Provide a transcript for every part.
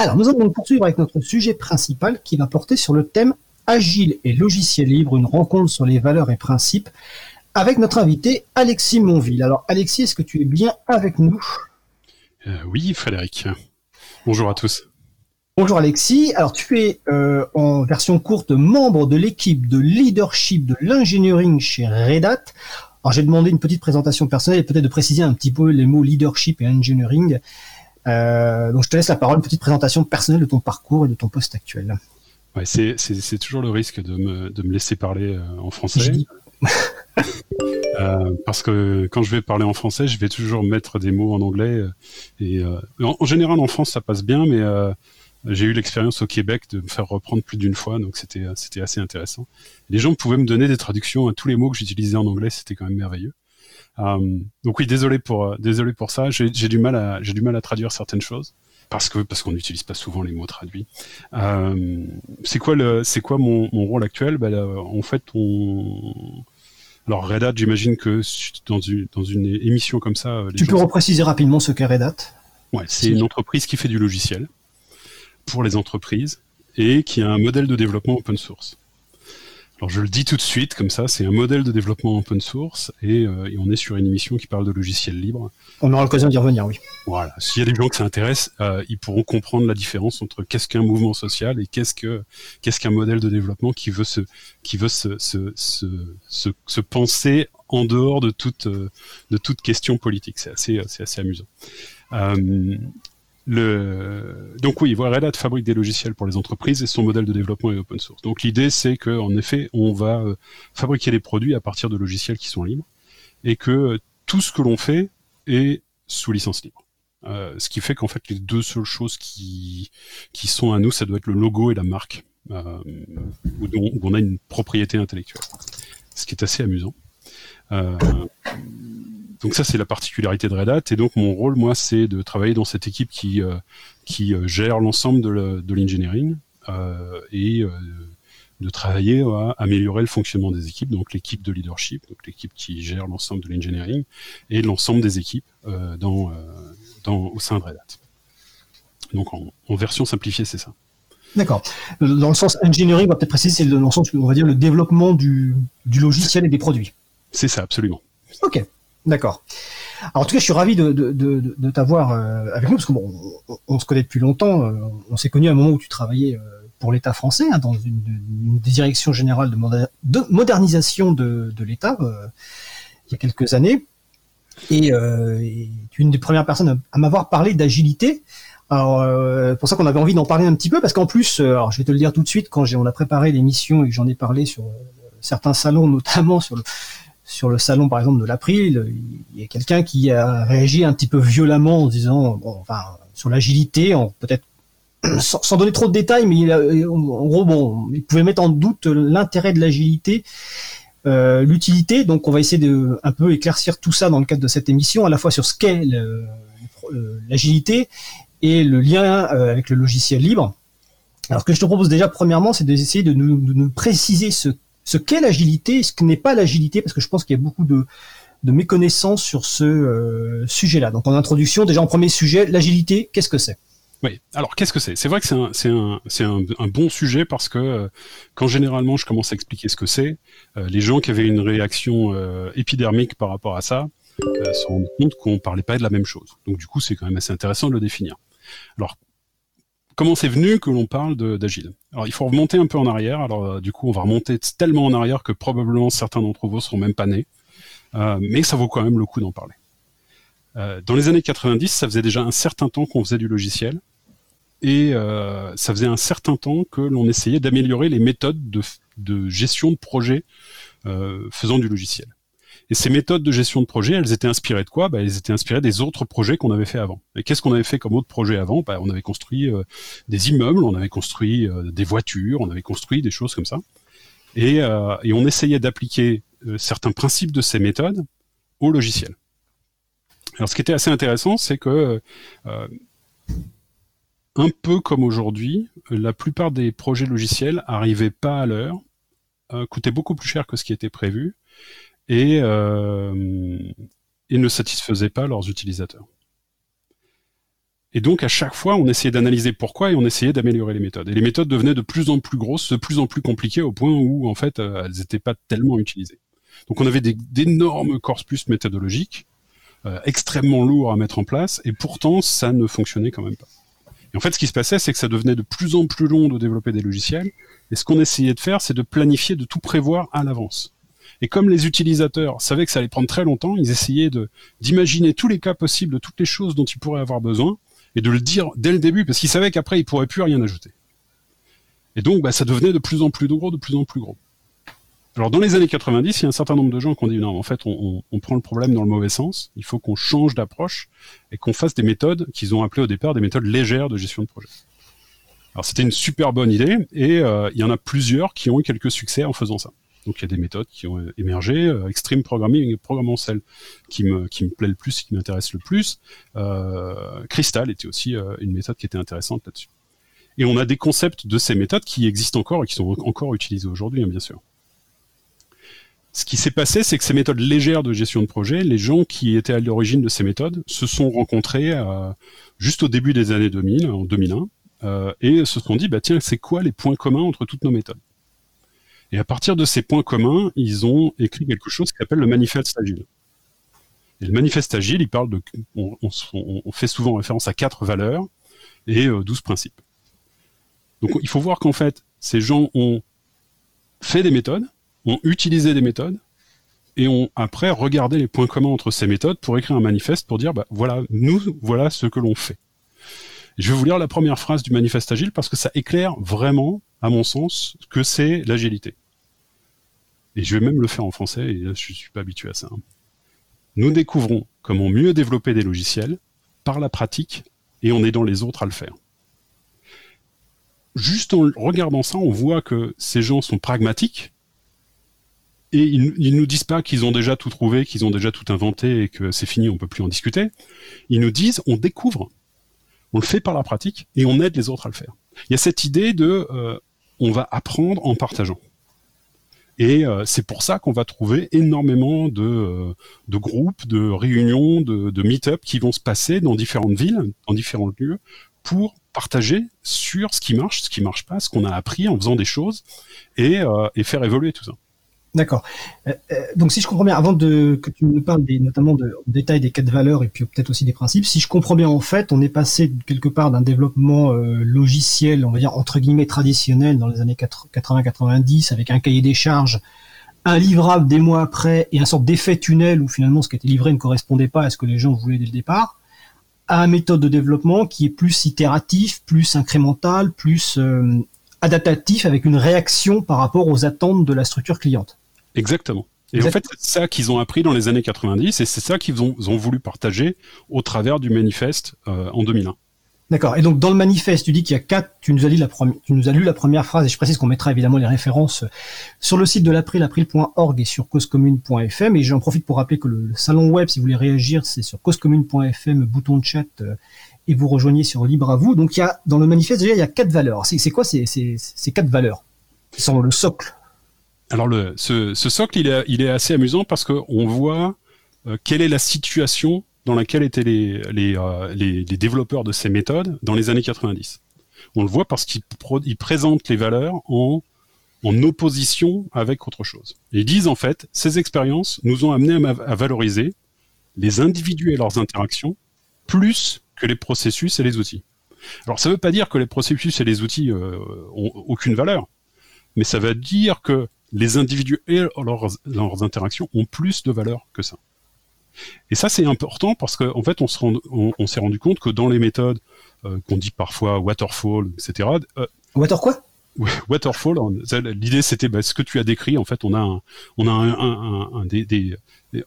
Alors, nous allons poursuivre avec notre sujet principal qui va porter sur le thème Agile et logiciel libre, une rencontre sur les valeurs et principes avec notre invité Alexis Monville. Alors, Alexis, est-ce que tu es bien avec nous? Euh, Oui, Frédéric. Bonjour à tous. Bonjour Alexis. Alors tu es euh, en version courte membre de l'équipe de leadership de l'engineering chez Red Hat. Alors j'ai demandé une petite présentation personnelle et peut-être de préciser un petit peu les mots leadership et engineering. Euh, donc je te laisse la parole, une petite présentation personnelle de ton parcours et de ton poste actuel. Ouais, c'est, toujours le risque de me, de me laisser parler euh, en français. euh, parce que quand je vais parler en français, je vais toujours mettre des mots en anglais. Et en, en, général, en France, ça passe bien, mais j'ai eu l'expérience au Québec de me faire reprendre plus d'une fois, donc c'était c'était assez intéressant. Les gens pouvaient me donner des traductions à tous les mots que j'utilisais en anglais, c'était quand même merveilleux. Euh, donc oui, désolé pour désolé pour ça. J'ai du mal à j'ai du mal à traduire certaines choses parce que parce qu'on n'utilise pas souvent les mots traduits. Euh, c'est quoi le c'est quoi mon, mon rôle actuel? Ben, En fait, on alors Red Hat, j'imagine que dans une dans une émission comme ça, tu peux repréciser rapidement ce qu'est Red Hat? Ouais, c'est une entreprise qui fait du logiciel pour les entreprises et qui a un modèle de développement open source. Alors je le dis tout de suite comme ça, c'est un modèle de développement open source et, euh, et, on est sur une émission qui parle de logiciels libres. On aura l'occasion d'y revenir, oui. Voilà. S'il y a des gens qui s'intéressent, euh, ils pourront comprendre la différence entre qu'est-ce qu'un mouvement social et qu'est-ce que qu'est-ce qu'un modèle de développement qui veut se qui veut se se, se, se, se penser en dehors de toute de toute question politique. C'est assez c'est assez amusant. Euh, le... Donc oui, Red Hat fabrique des logiciels pour les entreprises et son modèle de développement est open source. Donc l'idée c'est qu'en effet, on va euh, fabriquer des produits à partir de logiciels qui sont libres et que euh, tout ce que l'on fait est sous licence libre. Euh, ce qui fait qu'en fait les deux seules choses qui qui sont à nous, ça doit être le logo et la marque, euh, où, où, on a une propriété intellectuelle. Ce qui est assez amusant. Euh, donc ça c'est la particularité de Red Hat et donc mon rôle moi c'est de travailler dans cette équipe qui euh, qui euh, gère l'ensemble de l'engineering euh, et de travailler à améliorer le fonctionnement des équipes, donc l'équipe de leadership, donc l'équipe qui gère l'ensemble de l'engineering et l'ensemble des équipes dans, dans, au sein de Red Hat. Donc en, en version simplifiée, c'est ça. D'accord. Dans le sens engineering, on va peut-être préciser, c'est dans le sens, on va dire, le développement du, du logiciel et des produits. C'est ça, absolument. Ok. D'accord. Alors, en tout cas, je suis ravi de, de, de, t'avoir euh, avec nous parce qu'on on, se connaît depuis longtemps. Euh, on s'est connu à un moment où tu travaillais euh, pour l'État français hein, dans une, direction générale de, modernisation de, l'État il y a quelques années. Et, tu es une des premières personnes à, m'avoir parlé d'agilité. Alors, pour ça qu'on avait envie d'en parler un petit peu, parce qu'en plus, je vais te le dire tout de suite, quand on a préparé l'émission et que j'en ai parlé sur certains salons, notamment sur le, sur le salon par exemple de l'April, il y a quelqu'un qui a réagi un petit peu violemment en disant, bon, enfin, sur l'agilité, peut-être sans, donner trop de détails, mais il en gros, bon, il pouvait mettre en doute l'intérêt de l'agilité, euh, l'utilité. Donc, on va essayer de un peu éclaircir tout ça dans le cadre de cette émission, à la fois sur ce qu'est l'agilité et le lien euh, avec le logiciel libre. Alors, ce que je te propose déjà, premièrement, c'est d'essayer de de nous préciser ce ce qu'est l'agilité, ce que n'est pas l'agilité, parce que je pense qu'il y a beaucoup de, de méconnaissances sur ce euh, sujet-là. Donc en introduction, déjà en premier sujet, l'agilité, qu'est-ce que c'est? Oui. Alors, qu'est-ce que c'est? C'est vrai que c'est un, bon sujet parce que euh, quand généralement je commence à expliquer ce que c'est, euh, les gens qui avaient une réaction épidermique par rapport à ça se rendent compte qu'on parlait pas de la même chose. Donc, du coup, c'est quand même assez intéressant de le définir. Alors, comment c'est venu que l'on parle d'agile Alors il faut remonter un peu en arrière. Alors euh, du coup on va remonter tellement en arrière que probablement certains d'entre vous seront même pas nés, euh, mais ça vaut quand même le coup d'en parler. Euh, dans les années 90, ça faisait déjà un certain temps qu'on faisait du logiciel et ça faisait un certain temps que l'on essayait d'améliorer les méthodes de, de, gestion de projet faisant du logiciel. Et ces méthodes de gestion de projet, elles étaient inspirées de quoi? Bah, Elles étaient inspirées des autres projets qu'on avait fait avant. Et qu'est-ce qu'on avait fait comme autre projet avant? Bah, On avait construit euh, des immeubles, on avait construit euh, des voitures, on avait construit des choses comme ça. Et, euh, et on essayait d'appliquer certains principes de ces méthodes au logiciel. Alors ce qui était assez intéressant, c'est que un peu comme aujourd'hui, la plupart des projets logiciels arrivaient pas à l'heure, coûtaient beaucoup plus cher que ce qui était prévu, et, euh, et ne satisfaisaient pas leurs utilisateurs. Et donc à chaque fois, on essayait d'analyser pourquoi et on essayait d'améliorer les méthodes. Et les méthodes devenaient de plus en plus grosses, de plus en plus compliquées au point où en fait euh, elles n'étaient pas tellement utilisées. Donc on avait d'énormes corpus méthodologiques, euh, extrêmement lourds à mettre en place, et pourtant ça ne fonctionnait quand même pas. Et en fait, ce qui se passait, c'est que ça devenait de plus en plus long de développer des logiciels. Et ce qu'on essayait de faire, c'est de planifier, de tout prévoir à l'avance. Et comme les utilisateurs savaient que ça allait prendre très longtemps, ils essayaient d'imaginer tous les cas possibles de toutes les choses dont ils pourraient avoir besoin et de le dire dès le début parce qu'ils savaient qu'après ils pourraient plus rien ajouter. Et donc, bah, ça devenait de plus en plus gros, de plus en plus gros. Alors dans les années 90, il y a un certain nombre de gens qui ont dit non, en fait, on, on prend le problème dans le mauvais sens. Il faut qu'on change d'approche et qu'on fasse des méthodes qu'ils ont appelées au départ des méthodes légères de gestion de projet. Alors c'était une super bonne idée et euh, il y en a plusieurs qui ont eu quelques succès en faisant ça. Donc il y a des méthodes qui ont émergé, euh, Extreme Programming, probablement celle qui me, plaît le plus, qui m'intéresse le plus. Euh, Crystal était aussi euh, une méthode qui était intéressante là-dessus. Et on a des concepts de ces méthodes qui existent encore et qui sont encore utilisés aujourd'hui, hein, bien sûr. Ce qui s'est passé, c'est que ces méthodes légères de gestion de projet, les gens qui étaient à l'origine de ces méthodes se sont rencontrés juste au début des années 2000, en 2001, euh, et se sont dit, bah tiens, c'est quoi les points communs entre toutes nos méthodes? Et à partir de ces points communs, ils ont écrit quelque chose qui s'appelle le manifeste agile. Et le manifeste agile, il parle de, on, fait souvent référence à quatre valeurs et euh, douze principes. Donc il faut voir qu'en fait, ces gens ont fait des méthodes, ont utilisé des méthodes et ont après regardé les points communs entre ces méthodes pour écrire un manifeste pour dire bah, voilà, nous, voilà ce que l'on fait. Je vais vous lire la première phrase du manifeste agile parce que ça éclaire vraiment, à mon sens, que c'est l'agilité. Et je vais même le faire en français, et je suis pas habitué à ça. Hein. Nous découvrons comment mieux développer des logiciels par la pratique et en aidant les autres à le faire. Juste en regardant ça, on voit que ces gens sont pragmatiques, et ils, ils nous disent pas qu'ils ont déjà tout trouvé, qu'ils ont déjà tout inventé et que c'est fini, on peut plus en discuter. Ils nous disent, on découvre, on le fait par la pratique et on aide les autres à le faire. Il y a cette idée de, euh, on va apprendre en partageant. Et euh, c'est pour ça qu'on va trouver énormément de, euh, de groupes, de réunions, de, de meet-up qui vont se passer dans différentes villes, dans différents lieux, pour partager sur ce qui marche, ce qui marche pas, ce qu'on a appris en faisant des choses, et, et faire évoluer tout ça. D'accord. Euh, euh, donc si je comprends bien, avant de que tu nous parles des, notamment de, en détail des quatre valeurs et puis peut-être aussi des principes, si je comprends bien en fait, on est passé quelque part d'un développement euh, logiciel, on va dire entre guillemets traditionnel dans les années 80-90 avec un cahier des charges, un livrable des mois après et un sorte d'effet tunnel où finalement ce qui était livré ne correspondait pas à ce que les gens voulaient dès le départ, à une méthode de développement qui est plus itératif, plus incrémental, plus adaptatif avec une réaction par rapport aux attentes de la structure cliente. Exactement. Et en fait, c'est ça qu'ils ont appris dans les années 90 et c'est ça qu'ils ont, ont, voulu partager au travers du manifeste euh, en 2001. D'accord. Et donc dans le manifeste, tu dis qu'il y a quatre. Tu nous as lu la première. Tu nous as lu la première phrase et je précise qu'on mettra évidemment les références sur le site de l'April, april.org et sur causecommune.fm. Et j'en profite pour rappeler que le, salon web, si vous voulez réagir, c'est sur causecommune.fm, bouton de chat, euh, et vous rejoignez sur Libre à vous. Donc il y a dans le manifeste déjà il y a quatre valeurs. C'est quoi ces, ces, ces quatre valeurs qui sont le socle alors le, ce, ce, socle, il est, il est assez amusant parce qu'on voit euh, quelle est la situation dans laquelle étaient les, les, euh, les, les, développeurs de ces méthodes dans les années 90. On le voit parce qu'ils présentent les valeurs en, en opposition avec autre chose. ils disent en fait, ces expériences nous ont amené à, à valoriser les individus et leurs interactions plus que les processus et les outils. Alors ça ne veut pas dire que les processus et les outils euh, ont aucune valeur, mais ça veut dire que les individus et leurs, interactions ont plus de valeur que ça. Et ça, c'est important parce qu'en en fait, on s'est rendu, on, s'est rendu compte que dans les méthodes euh, qu'on dit parfois waterfall, etc. Euh, Water quoi? Waterfall, l'idée c'était bah, ce que tu as décrit. En fait, on a un, on a un, un, un des, des,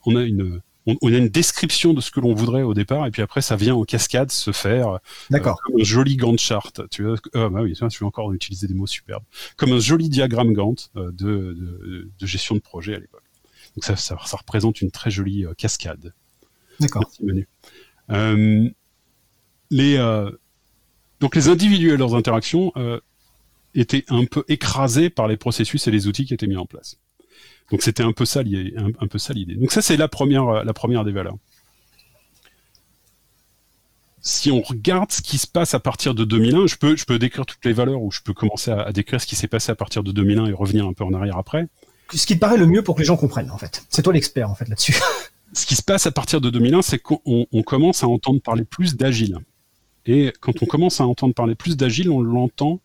on a une, on, a une description de ce que l'on voudrait au départ, et puis après ça vient en cascade se faire euh, comme un joli Gantt chart. Tu vois, euh, bah oui, je vais encore utiliser des mots superbes, comme un joli diagramme Gantt euh, de, de, de, gestion de projet à l'époque. Donc ça, ça, ça, représente une très jolie euh, cascade. D'accord. Les donc les individus et leurs interactions étaient un peu écrasés par les processus et les outils qui étaient mis en place. Donc c'était un peu ça l'idée. Un, peu ça l'idée. Donc ça c'est la première, la première des valeurs. si on regarde ce qui se passe à partir de 2001, je peux, je peux décrire toutes les valeurs ou je peux commencer à, décrire ce qui s'est passé à partir de 2001 et revenir un peu en arrière après. Ce qui te paraît le mieux pour que les gens comprennent, en fait. C'est toi l'expert, en fait, là-dessus. Ce qui se passe à partir de 2001, c'est qu'on on commence à entendre parler plus d'agile. Et quand on commence à entendre parler plus d'agile, on l'entend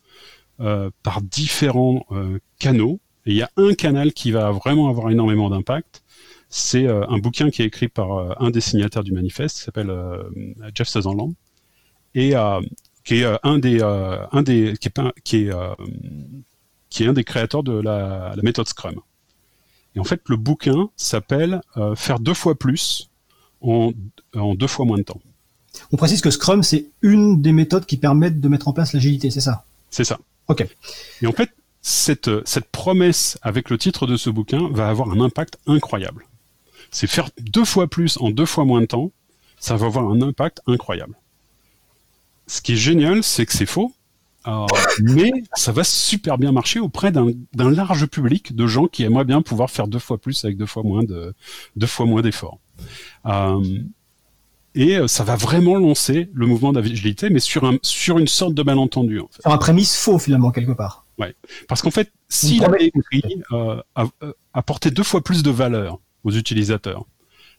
euh, par différents euh, canaux. Et il y a un canal qui va vraiment avoir énormément d'impact. C'est euh, un bouquin qui est écrit par un des signataires du manifeste, qui s'appelle Jeff Sutherland, et qui est un des, un des, qui est, qui est, qui est un des créateurs de la, la, méthode Scrum. Et en fait, le bouquin s'appelle Faire deux fois plus en, en deux fois moins de temps. On précise que Scrum, c'est une des méthodes qui permettent de mettre en place l'agilité, c'est ça? C'est ça. Ok. Et en fait, cette, cette promesse avec le titre de ce bouquin va avoir un impact incroyable. C'est faire deux fois plus en deux fois moins de temps, ça va avoir un impact incroyable. Ce qui est génial, c'est que c'est faux, euh, mais ça va super bien marcher auprès d'un large public de gens qui aimeraient bien pouvoir faire deux fois plus avec deux fois moins de deux fois moins d'efforts. Euh, et euh, ça va vraiment lancer le mouvement d'agilité, mais sur, un, sur une sorte de malentendu. En fait. Sur un prémisse faux finalement quelque part. Ouais, parce qu'en fait, s'il avait écrit euh, euh, apporter deux fois plus de valeur aux utilisateurs,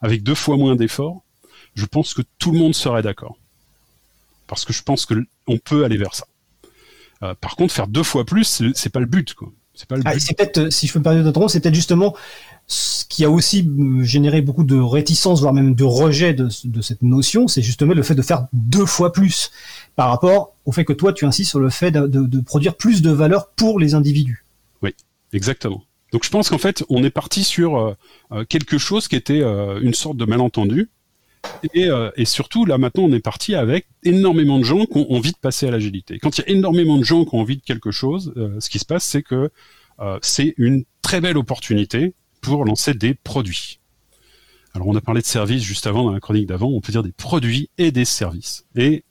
avec deux fois moins d'efforts, je pense que tout le monde serait d'accord. Parce que je pense que on peut aller vers ça. Euh, par contre, faire deux fois plus, c'est pas le but, quoi. C'est pas le ah, but. c'est peut-être, si je peux me permettre c'est peut-être justement ce qui a aussi généré beaucoup de réticence, voire même de rejet de, cette notion, c'est justement le fait de faire deux fois plus par rapport au fait que toi, tu insistes sur le fait de, produire plus de valeur pour les individus. Oui, exactement. Donc je pense qu'en fait, on est parti sur euh, euh, quelque chose qui était euh, une sorte de malentendu. Et, et, surtout, là maintenant, on est parti avec énormément de gens qui ont envie de passer à l'agilité. Quand il y a énormément de gens qui ont envie de quelque chose, ce qui se passe, c'est que c'est une très belle opportunité pour lancer des produits. Alors on a parlé de services juste avant dans la chronique d'avant, on peut dire des produits et des services. Et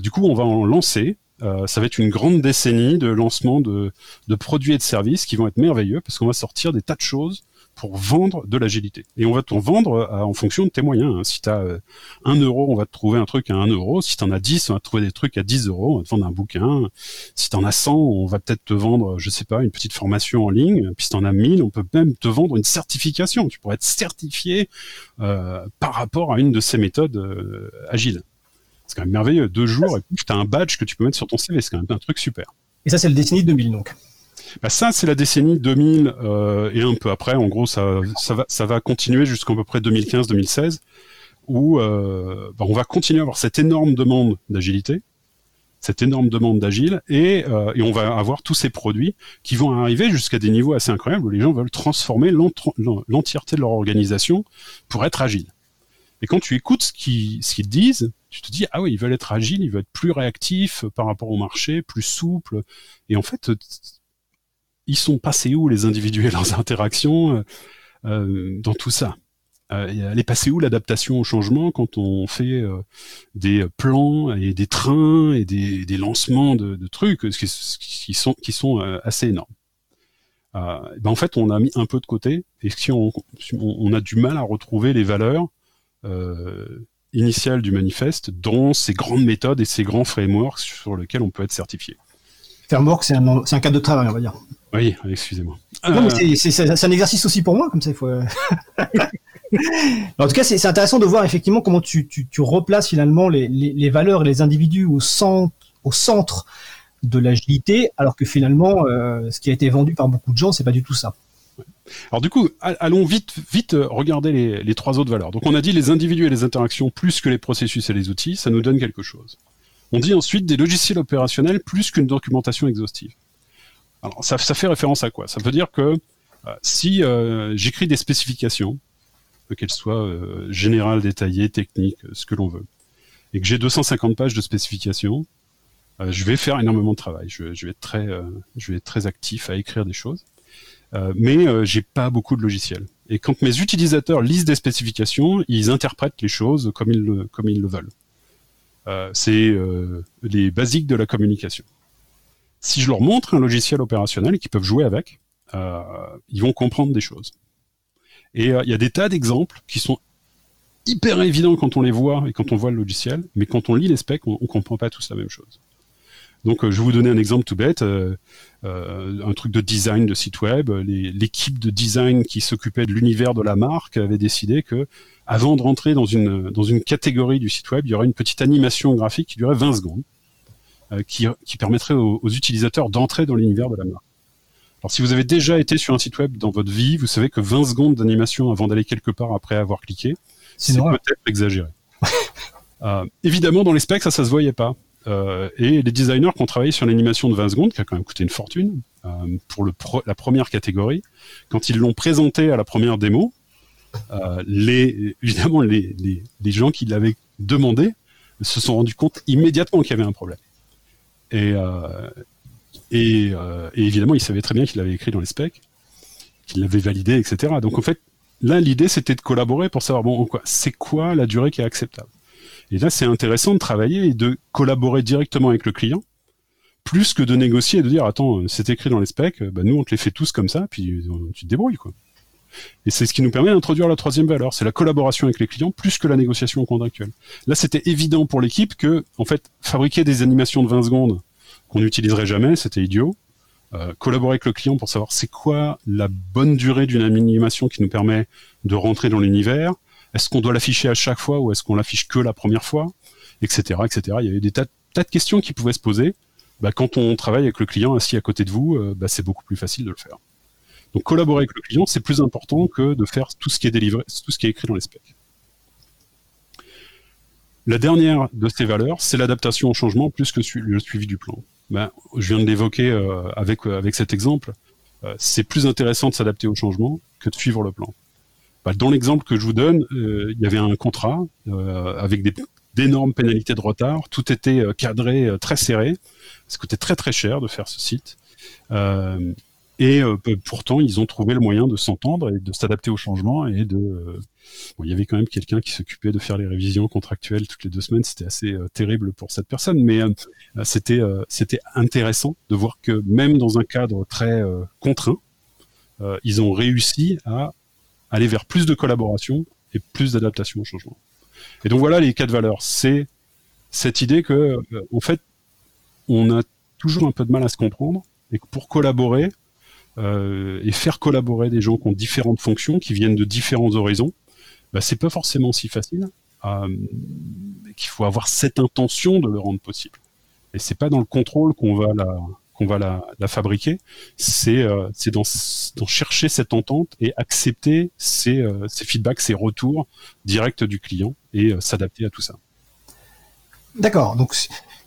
du coup on va en lancer. Euh, ça va être une grande décennie de lancement de, produits et de services qui vont être merveilleux parce qu'on va sortir des tas de choses pour vendre de l'agilité. Et on va t'en vendre euh, en fonction de tes moyens. Hein. Si tu as euh, 1 euro, on va te trouver un truc à 1 euro. Si tu en as 10, on va te trouver des trucs à 10 euros. On va te vendre un bouquin. Si tu en as 100, on va peut-être te vendre, je sais pas, une petite formation en ligne. Puis si tu en as 1000, on peut même te vendre une certification. Tu pourrais être certifié euh, par rapport à une de ces méthodes euh, agiles. C'est quand même merveilleux. Deux jours, et tu as un badge que tu peux mettre sur ton CV. C'est quand même un truc super. Et ça, c'est le décennie 2000 donc. Bah ça, c'est la décennie 2000 euh, et un peu après. En gros, ça, ça va, ça va continuer jusqu'à peu près 2015-2016, où euh, bah, on va continuer à avoir cette énorme demande d'agilité, cette énorme demande d'agile, et, euh, et on va avoir tous ces produits qui vont arriver jusqu'à des niveaux assez incroyables où les gens veulent transformer l'entièreté de leur organisation pour être agile. Et quand tu écoutes ce qu'ils ce qu'ils disent, tu te dis ah oui, ils veulent être agiles, ils veulent être plus réactifs par rapport au marché, plus souples. Et en fait, ils sont passés où les individus et leurs interactions euh, euh, dans tout ça? Euh, Elle est passée où l'adaptation au changement quand on fait des plans et des trains et des, des lancements de, trucs qui, sont, qui sont assez énormes ben en fait, on a mis un peu de côté, et si on, on a du mal à retrouver les valeurs initiales du manifeste dans ces grandes méthodes et ces grands frameworks sur lesquels on peut être certifié. Framework, c'est un, un cadre de travail, on va dire. Oui, excusez-moi. Mais c'est un exercice aussi pour moi, comme ça, il faut. Euh. en tout cas, c'est intéressant de voir effectivement comment tu, tu, tu replaces finalement les, les, les, valeurs et les individus au centre, au centre de l'agilité, alors que finalement, euh, ce qui a été vendu par beaucoup de gens, c'est pas du tout ça. Alors du coup, allons vite, vite euh, regarder les, trois autres valeurs. Donc on a dit les individus et les interactions plus que les processus et les outils, ça nous donne quelque chose. On dit ensuite des logiciels opérationnels plus qu'une documentation exhaustive. Alors, ça, fait référence à quoi? Ça veut dire que euh, si euh, j'écris des spécifications, qu'elles soient générales, détaillées, techniques, ce que l'on veut, et que j'ai 250 pages de spécifications, je vais faire énormément de travail. Je, je vais être très actif à écrire des choses, mais j'ai pas beaucoup de logiciels. Et quand mes utilisateurs lisent des spécifications, ils interprètent les choses comme ils le, comme ils le veulent. c'est les basiques de la communication si je leur montre un logiciel opérationnel qu'ils peuvent jouer avec, euh, ils vont comprendre des choses. Et euh, il y a des tas d'exemples qui sont hyper évident quand on les voit et quand on voit le logiciel, mais quand on lit les specs, on, ne comprend pas tous la même chose. Donc, je vais vous donner un exemple tout bête, un truc de design de site web. L'équipe de design qui s'occupait de l'univers de la marque avait décidé que, avant de rentrer dans une dans une catégorie du site web, il y aurait une petite animation graphique qui durait 20 secondes. Euh, qui, permettrait aux, utilisateurs d'entrer dans l'univers de la marque. Alors si vous avez déjà été sur un site web dans votre vie, vous savez que 20 secondes d'animation avant d'aller quelque part après avoir cliqué, c'est peut-être exagéré. euh, évidemment, dans les specs, ça, ça se voyait pas. Euh, et les designers qui ont travaillé sur l'animation de 20 secondes, qui a quand même coûté une fortune euh, pour la première catégorie, quand ils l'ont présenté à la première démo, euh, les, évidemment les, gens qui l'avaient demandé se sont rendus compte immédiatement qu'il y avait un problème. Et, évidemment, il savait très bien qu'il l'avait écrit dans les specs, qu'il l'avait validé, etc. Donc en fait, là, l'idée, c'était de collaborer pour savoir, bon, c'est quoi la durée qui est acceptable. Et là, c'est intéressant de travailler et de collaborer directement avec le client, plus que de négocier et de dire, attends, c'est écrit dans les specs, bah, nous, on te les fait tous comme ça, puis tu te débrouilles, quoi. Et c'est ce qui nous permet d'introduire la troisième valeur, c'est la collaboration avec les clients plus que la négociation contractuelle. Là, c'était évident pour l'équipe que, en fait, fabriquer des animations de 20 secondes qu'on n'utiliserait jamais, c'était idiot. Euh, collaborer avec le client pour savoir c'est quoi la bonne durée d'une animation qui nous permet de rentrer dans l'univers. Est-ce qu'on doit l'afficher à chaque fois ou est-ce qu'on l'affiche que la première fois, etc., etc. Il y avait des tas, de questions qui pouvaient se poser. Bah, quand on travaille avec le client assis à côté de vous, euh, bah, c'est beaucoup plus facile de le faire. Donc collaborer avec le client, c'est plus important que de faire tout ce qui est délivré, tout ce qui est écrit dans les specs. La dernière de ces valeurs, c'est l'adaptation au changement plus que le suivi du plan. Ben, je viens de l'évoquer euh, avec, euh, avec cet exemple. C'est plus intéressant de s'adapter au changement que de suivre le plan. Ben, dans l'exemple que je vous donne, il y avait un contrat avec d'énormes pénalités de retard. Tout était cadré très serré. Ça coûtait très très cher de faire ce site. Et euh, pourtant, ils ont trouvé le moyen de s'entendre et de s'adapter au changement et de. Euh, bon, il y avait quand même quelqu'un qui s'occupait de faire les révisions contractuelles toutes les deux semaines. C'était assez euh, terrible pour cette personne, mais c'était c'était intéressant de voir que même dans un cadre très contraint, ils ont réussi à aller vers plus de collaboration et plus d'adaptation au changement. Et donc voilà les quatre valeurs. C'est cette idée que, en fait, on a toujours un peu de mal à se comprendre et que pour collaborer, euh, et faire collaborer des gens qui ont différentes fonctions, qui viennent de différents horizons, bah, c'est pas forcément si facile. Euh, qu'il faut avoir cette intention de le rendre possible. Et c'est pas dans le contrôle qu'on va la qu'on va la, fabriquer, c'est euh, dans chercher cette entente et accepter ces, euh, ces feedbacks, ces retours directs du client et euh, s'adapter à tout ça. D'accord. Donc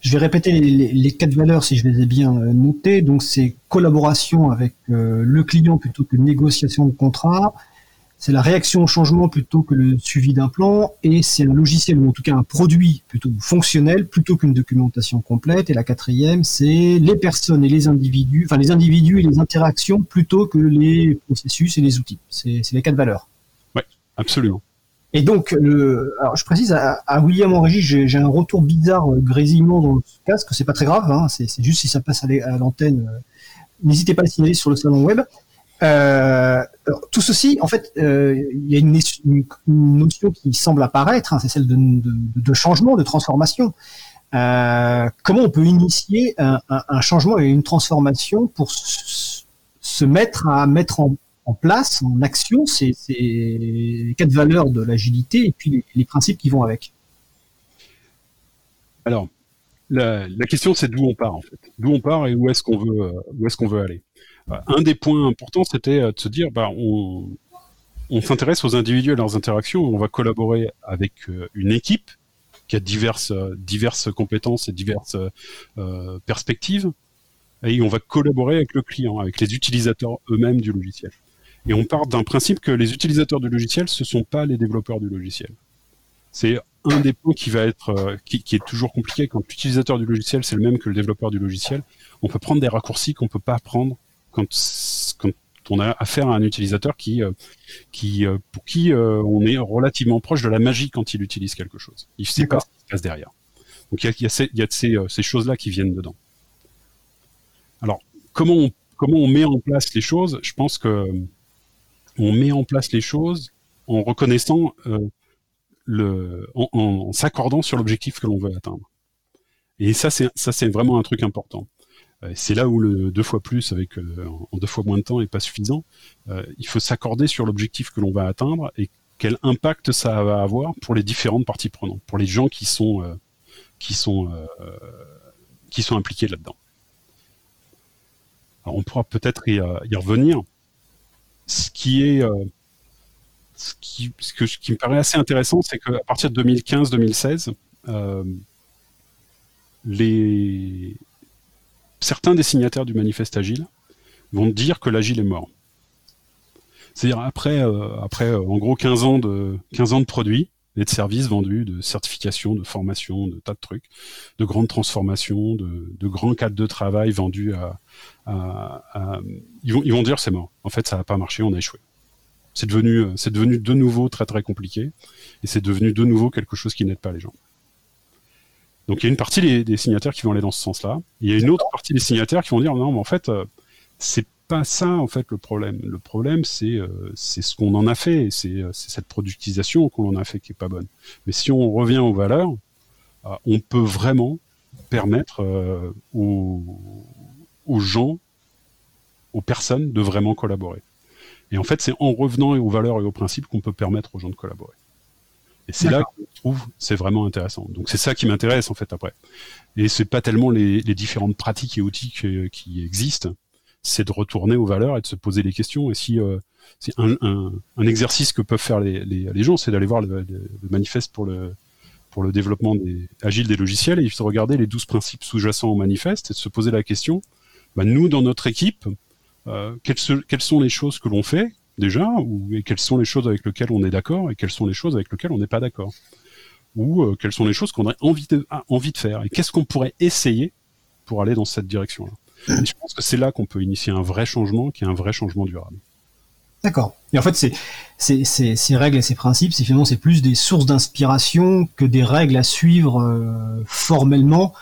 je vais répéter les, quatre valeurs si je les ai bien notées. Donc c'est collaboration avec le client plutôt que négociation de contrat. C'est la réaction au changement plutôt que le suivi d'un plan. Et c'est un logiciel ou en tout cas un produit plutôt fonctionnel plutôt qu'une documentation complète. Et la quatrième, c'est les personnes et les individus, enfin les individus et les interactions plutôt que les processus et les outils. C'est les quatre valeurs. Oui, absolument. Et donc, le, alors je précise à, William en régie, j'ai un retour bizarre, euh, grésillement dans le casque. C'est pas très grave, hein, c'est juste si ça passe à l'antenne. Euh, n'hésitez pas à le signaler sur le salon web. Euh, tout ceci, en fait, euh, il y a une, notion qui semble apparaître, hein, c'est celle de, changement, de transformation. Euh, comment on peut initier un, changement et une transformation pour se mettre à mettre en, place, en action, les quatre valeurs de l'agilité et puis les, principes qui vont avec? Alors, la, question c'est d'où on part en fait, d'où on part et où est-ce qu'on veut, où est-ce qu'on veut aller? Euh, un des points importants, c'était euh, de se dire, bah, on, s'intéresse aux individus et leurs interactions, on va collaborer avec euh, une équipe qui a diverses, diverses compétences et diverses perspectives, et on va collaborer avec le client, avec les utilisateurs eux-mêmes du logiciel. Et on part d'un principe que les utilisateurs du logiciel, ce sont pas les développeurs du logiciel. C'est un des points qui va être, euh, qui, est toujours compliqué quand l'utilisateur du logiciel c'est le même que le développeur du logiciel. On peut prendre des raccourcis qu'on peut pas prendre quand, quand on a affaire à un utilisateur qui, euh, qui euh, pour qui on est relativement proche de la magie quand il utilise quelque chose. Il sait pas ce qui se passe derrière. Donc il y a, y a, ces, y a ces, ces choses-là qui viennent dedans. Alors comment on, comment on met en place les choses? Je pense que on met en place les choses en reconnaissant euh, le, en, s'accordant sur l'objectif que l'on veut atteindre. Et ça, c'est ça, c'est vraiment un truc important. Euh, c'est là où le deux fois plus avec euh, en deux fois moins de temps est pas suffisant. Euh, il faut s'accorder sur l'objectif que l'on va atteindre et quel impact ça va avoir pour les différentes parties prenantes, pour les gens qui sont qui sont qui sont impliqués là-dedans. On pourra peut-être y, revenir. Ce qui est ce qui, ce, qui me paraît assez intéressant, c'est qu'à partir de 2015-2016, euh, les... certains des signataires du manifeste Agile vont dire que l'Agile est mort. C'est-à-dire après, euh, après euh, en gros 15 ans de 15 ans de produits et de services vendus, de certification, de formation, de tas de trucs, de grandes transformations, de, grands cadres de travail vendus à... Ils, vont, ils vont dire c'est mort. En fait, ça n'a pas marché, on a échoué c'est devenu, euh, c'est devenu de nouveau très très compliqué, et c'est devenu de nouveau quelque chose qui n'aide pas les gens. Donc il y a une partie des, signataires qui vont aller dans ce sens-là. Il y a une autre partie des signataires qui vont dire non, mais en fait, euh, c'est pas ça en fait le problème. Le problème, c'est euh, c'est ce qu'on en a fait, c'est cette productisation qu'on en a fait qui est pas bonne. Mais si on revient aux valeurs, on peut vraiment permettre aux, aux gens, aux personnes de vraiment collaborer. Et en fait, c'est en revenant aux valeurs et aux principes qu'on peut permettre aux gens de collaborer. Et c'est là que je trouve c'est vraiment intéressant. Donc c'est ça qui m'intéresse en fait après. Et c'est pas tellement les, différentes pratiques et outils qui existent, c'est de retourner aux valeurs et de se poser les questions. Et si euh, c'est un, exercice que peuvent faire les, gens, c'est d'aller voir le, manifeste pour le pour le développement des, agile des logiciels et de regarder les 12 principes sous-jacents au manifeste et de se poser la question, bah, nous dans notre équipe, euh, quelles, sont les choses que l'on fait déjà, ou et quelles sont les choses avec lesquelles on est d'accord, et quelles sont les choses avec lesquelles on n'est pas d'accord, ou euh, quelles sont les choses qu'on aurait envie de, envie de faire, et qu'est-ce qu'on pourrait essayer pour aller dans cette direction-là. je pense que c'est là qu'on peut initier un vrai changement, qui est un vrai changement durable. D'accord. Et en fait, ces règles et ces principes, c'est finalement c'est plus des sources d'inspiration que des règles à suivre euh, formellement.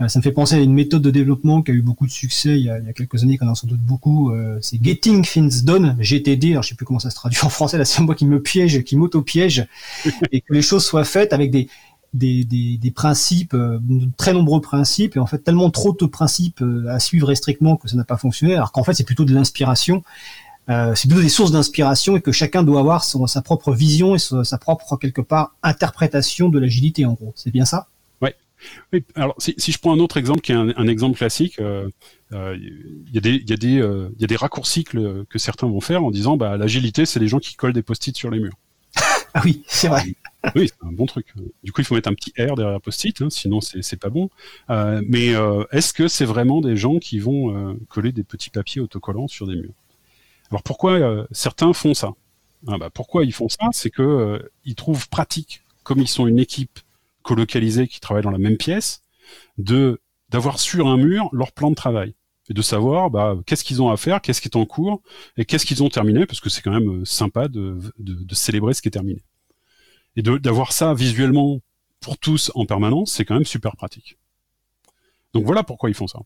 Euh, ça me fait penser à une méthode de développement qui a eu beaucoup de succès il y a, il y a quelques années, qu'on a sans doute beaucoup. Euh, c'est Getting Things Done, GTD. Alors je sais plus comment ça se traduit en français. Là, c'est moi qui me piège, qui m'auto-piège, et que les choses soient faites avec des des, des, des principes, euh, très nombreux principes, et en fait tellement trop de principes à suivre strictement que ça n'a pas fonctionné, alors qu'en fait c'est plutôt de l'inspiration. Euh, c'est plutôt des sources d'inspiration et que chacun doit avoir son, sa propre vision et sa propre quelque part interprétation de l'agilité en gros. C'est bien ça? Oui, alors si, si, je prends un autre exemple qui est un, un exemple classique, euh, euh, il y, a des, y, a des, euh, y a des raccourcis que, que, certains vont faire en disant bah, l'agilité, c'est les gens qui collent des post-it sur les murs. ah oui, c'est vrai. Oui, c'est un bon truc. Du coup, il faut mettre un petit R derrière post-it, hein, sinon c'est pas bon. Euh, mais euh, est-ce que c'est vraiment des gens qui vont coller des petits papiers autocollants sur des murs? Alors pourquoi certains font ça? Ah, bah, Pourquoi ils font ça? C'est que ils trouvent pratique, comme ils sont une équipe colocalisés qui travaillent dans la même pièce, de d'avoir sur un mur leur plan de travail et de savoir bah, qu'est-ce qu'ils ont à faire, qu'est-ce qui est en cours et qu'est-ce qu'ils ont terminé, parce que c'est quand même euh, sympa de, de, célébrer ce qui est terminé. Et d'avoir ça visuellement pour tous en permanence, c'est quand même super pratique. Donc voilà pourquoi ils font ça.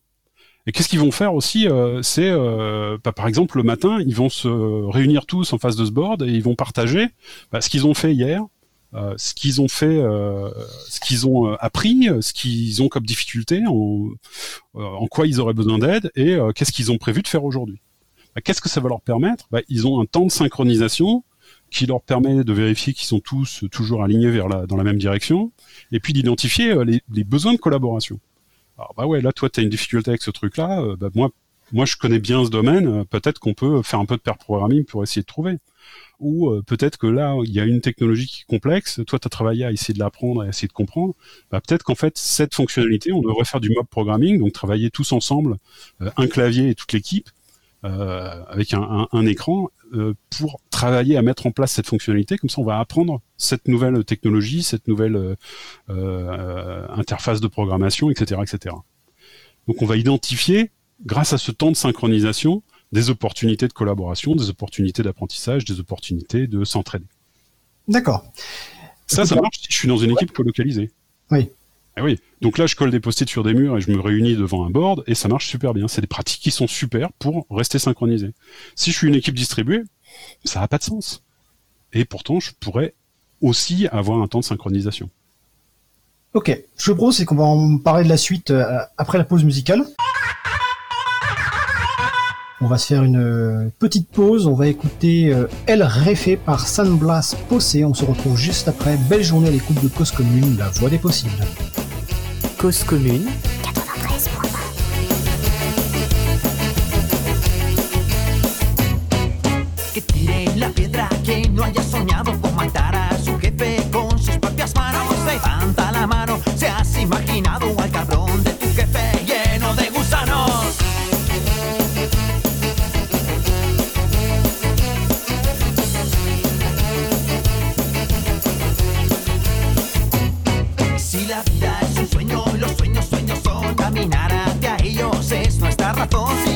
Et qu'est-ce qu'ils vont faire aussi euh, C'est, euh, bah, par exemple, le matin, ils vont se réunir tous en face de ce board et ils vont partager bah, ce qu'ils ont fait hier, euh, ce qu'ils ont fait, euh, ce qu'ils ont euh, appris, ce qu'ils ont comme difficulté, en, en quoi ils auraient besoin d'aide et qu'est-ce qu'ils ont prévu de faire aujourd'hui. Bah, qu'est-ce que ça va leur permettre? Bah, Ils ont un temps de synchronisation qui leur permet de vérifier qu'ils sont tous toujours alignés vers la, dans la même direction, et puis d'identifier les, les, besoins de collaboration. Alors bah ouais, là toi tu as une difficulté avec ce truc-là, bah, moi moi je connais bien ce domaine, peut-être qu'on peut faire un peu de pair programming pour essayer de trouver ou euh, peut-être que là, il y a une technologie qui est complexe, toi, tu as travaillé à essayer de l'apprendre, à essayer de comprendre, bah, peut-être qu'en fait, cette fonctionnalité, on devrait faire du mob programming, donc travailler tous ensemble, euh, un clavier et toute l'équipe, euh, avec un, un, écran, pour travailler à mettre en place cette fonctionnalité, comme ça, on va apprendre cette nouvelle technologie, cette nouvelle interface de programmation, etc., etc. Donc, on va identifier, grâce à ce temps de synchronisation, des opportunités de collaboration, des opportunités d'apprentissage, des opportunités de s'entraider. D'accord. Ça, ça marche si je suis dans une équipe colocalisée. Oui. Eh oui. Donc là, je colle des post-it sur des murs et je me réunis devant un board et ça marche super bien. C'est des pratiques qui sont super pour rester synchronisé. Si je suis une équipe distribuée, ça n'a pas de sens. Et pourtant, je pourrais aussi avoir un temps de synchronisation. Ok, je propose c'est qu'on va en parler de la suite euh, après la pause musicale. On va se faire une euh, petite pause, on va écouter euh, El Réfé par San Blas Possé. On se retrouve juste après. Belle journée à l'écoute de Cause Commune, la voix des possibles. Cause Commune que tire la piedra que no haya soñado con matar a su jefe con sus propias manos. Levanta la mano, se has imaginado es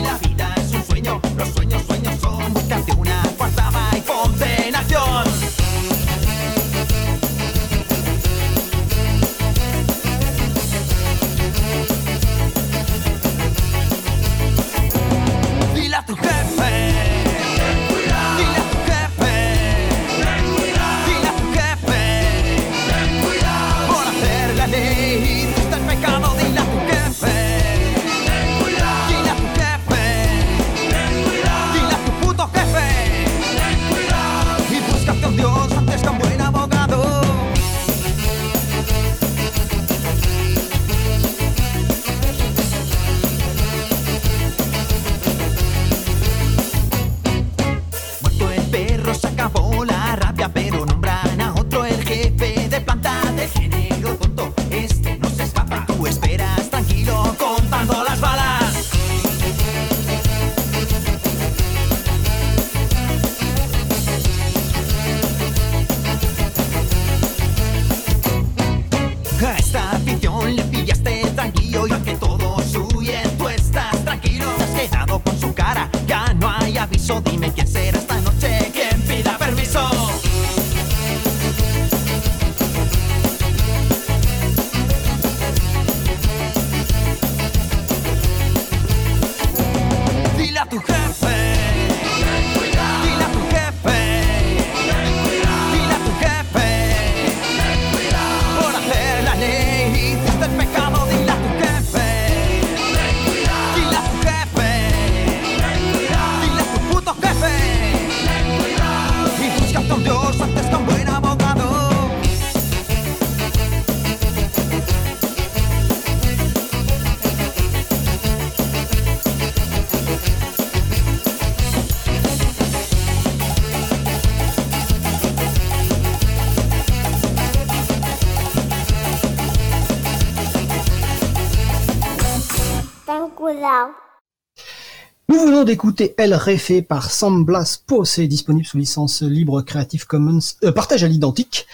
d'écouter El Réfé par Sam Blas disponible sous licence libre Creative Commons, euh, partage à l'identique.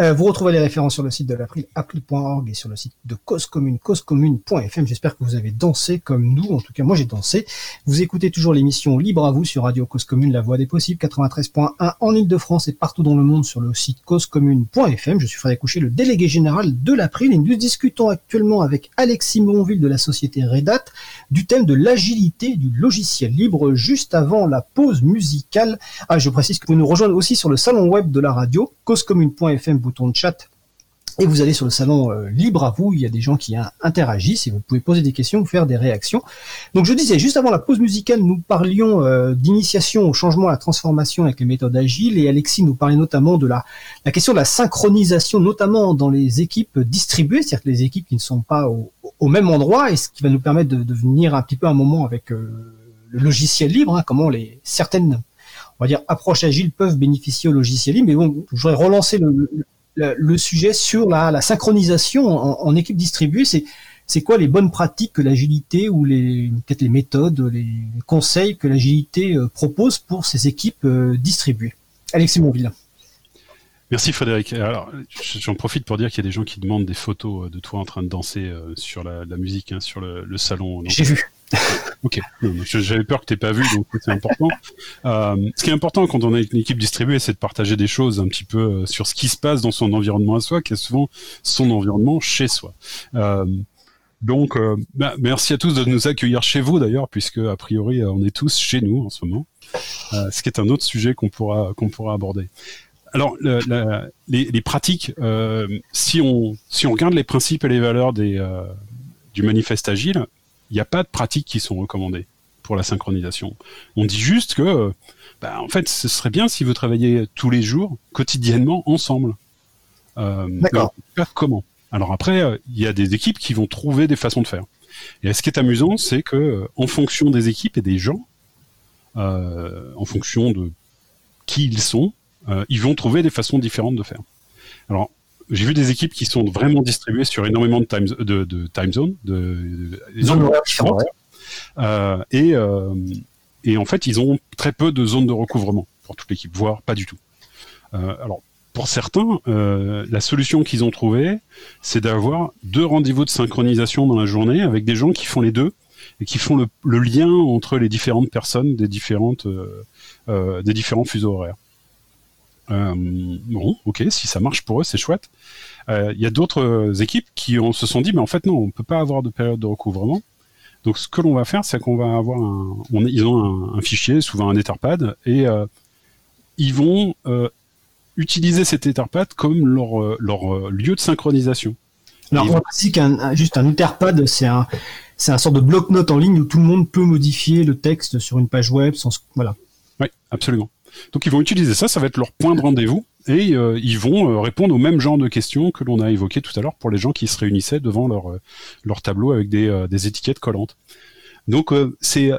Euh, vous retrouvez les références sur le site de l'April, april.org et sur le site de Cause Commune, causecommune.fm. J'espère que vous avez dansé comme nous. En tout cas, moi, j'ai dansé. Vous écoutez toujours l'émission Libre à vous sur Radio Cause Commune, la voix des possibles, 93.1 en Ile-de-France et partout dans le monde sur le site causecommune.fm. Je suis Frédéric Coucher, le délégué général de l'April et nous discutons actuellement avec Alexis Monville de la société Redat du thème de l'agilité du logiciel libre juste avant la pause musicale. Ah, je précise que vous nous rejoignez aussi sur le salon web de la radio, causecommune.fm, bouton de chat. Et vous allez sur le salon euh, libre à vous, il y a des gens qui hein, interagissent et vous pouvez poser des questions ou faire des réactions. Donc je disais, juste avant la pause musicale, nous parlions euh, d'initiation au changement, à la transformation avec les méthodes agiles et Alexis nous parlait notamment de la, la question de la synchronisation, notamment dans les équipes distribuées, c'est-à-dire que les équipes qui ne sont pas au, même endroit et ce qui va nous permettre de, venir un petit peu un moment avec euh, le logiciel libre, hein, comment les certaines on va dire approches agiles peuvent bénéficier au logiciel libre. Mais bon, je voudrais relancer le, le sujet sur la, la synchronisation en, en, équipe distribuée. C'est c'est quoi les bonnes pratiques que l'agilité ou les peut-être les méthodes, les conseils que l'agilité euh, propose pour ces équipes euh, distribuées? Alexis Monville. Merci Frédéric. Alors, j'en profite pour dire qu'il y a des gens qui demandent des photos euh, de toi en train de danser sur la, la musique, hein, sur le, le salon. J'ai vu. Ok, j'avais peur que tu pas vu, donc c'est important. Euh, ce qui est important quand on a une équipe distribuée, c'est de partager des choses un petit peu euh, sur ce qui se passe dans son environnement à soi, qui est souvent son environnement chez soi. Euh, donc, euh, bah, merci à tous de nous accueillir chez vous d'ailleurs, puisque a priori on est tous chez nous en ce moment, ce qui est un autre sujet qu'on pourra qu'on pourra aborder. alors, la- les, les pratiques, si on si on regarde les principes et les valeurs des du manifeste agile, il n'y a pas de pratiques qui sont recommandées pour la synchronisation. On dit juste que, bah, en fait, ce serait bien si vous travaillez tous les jours, quotidiennement, ensemble. Euh, D'accord. comment. Alors après, euh, il y a des équipes qui vont trouver des façons de faire. Et ce qui est amusant, c'est que euh, en fonction des équipes et des gens, euh, en fonction de qui ils sont, euh, ils vont trouver des façons différentes de faire. Alors, j'ai vu des équipes qui sont vraiment distribuées sur énormément de time, de, de time zones, de, Zones différentes. euh, et, euh, et en fait, ils ont très peu de zones de recouvrement pour toute l'équipe, voire pas du tout. Euh, alors, pour certains, euh, la solution qu'ils ont trouvée, c'est d'avoir deux rendez-vous de synchronisation dans la journée avec des gens qui font les deux et qui font le, le lien entre les différentes personnes des différentes euh, euh, des différents fuseaux horaires. Euh, bon, ok, si ça marche pour eux, c'est chouette. Euh, Il y a d'autres euh, équipes qui ont, se sont dit, mais en fait non, on peut pas avoir de période de recouvrement. Donc ce que l'on va faire, c'est qu'on va avoir un, on, ils ont un, un fichier, souvent un Etherpad, et euh, ils vont euh, utiliser cet Etherpad comme leur, euh, leur euh, lieu de synchronisation. Alors, on précise qu'un un- juste un Etherpad, c'est un c'est un sorte de bloc-notes en ligne où tout le monde peut modifier le texte sur une page web sans voilà. Oui, absolument. Donc ils vont utiliser ça, ça va être leur point de rendez-vous, et euh, ils vont euh, répondre au même genre de questions que l'on a évoqué tout à l'heure pour les gens qui se réunissaient devant leur, euh, tableau avec des, des étiquettes collantes. Donc ces,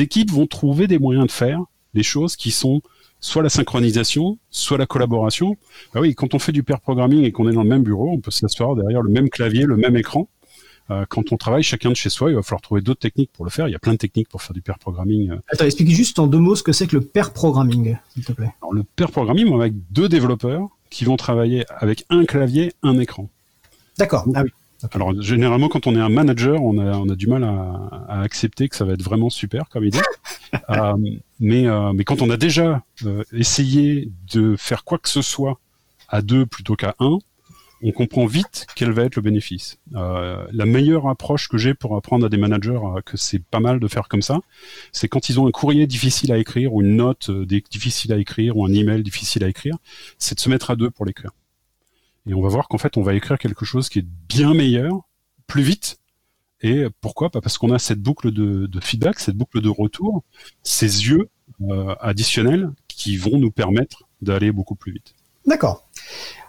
équipes vont trouver des moyens de faire les choses qui sont soit la synchronisation, soit la collaboration. Bah oui, quand on fait du pair programming et qu'on est dans le même bureau, on peut s'asseoir derrière le même clavier, le même écran. Euh, quand on travaille chacun de chez soi, il va falloir trouver d'autres techniques pour le faire. Il y a plein de techniques pour faire du pair programming. euh, Attends, explique juste en deux mots ce que c'est que le pair programming, s'il te plaît. alors, le pair programming, on va avec deux développeurs qui vont travailler avec un clavier, un écran. D'accord. Ah oui. Alors, généralement, quand on est un manager, on a, on a du mal à, à accepter que ça va être vraiment super comme idée. Euh, mais, euh, mais quand on a déjà euh, essayé de faire quoi que ce soit à deux plutôt qu'à un, on comprend vite quel va être le bénéfice. Euh, la meilleure approche que j'ai pour apprendre à des managers euh, que c'est pas mal de faire comme ça, c'est quand ils ont un courrier difficile à écrire ou une note euh, difficile à écrire ou un email difficile à écrire, c'est de se mettre à deux pour l'écrire. Et on va voir qu'en fait, on va écrire quelque chose qui est bien meilleur, plus vite. Et pourquoi Pas? Parce qu'on a cette boucle de, de feedback, cette boucle de retour, ces yeux euh, additionnels qui vont nous permettre d'aller beaucoup plus vite. D'accord.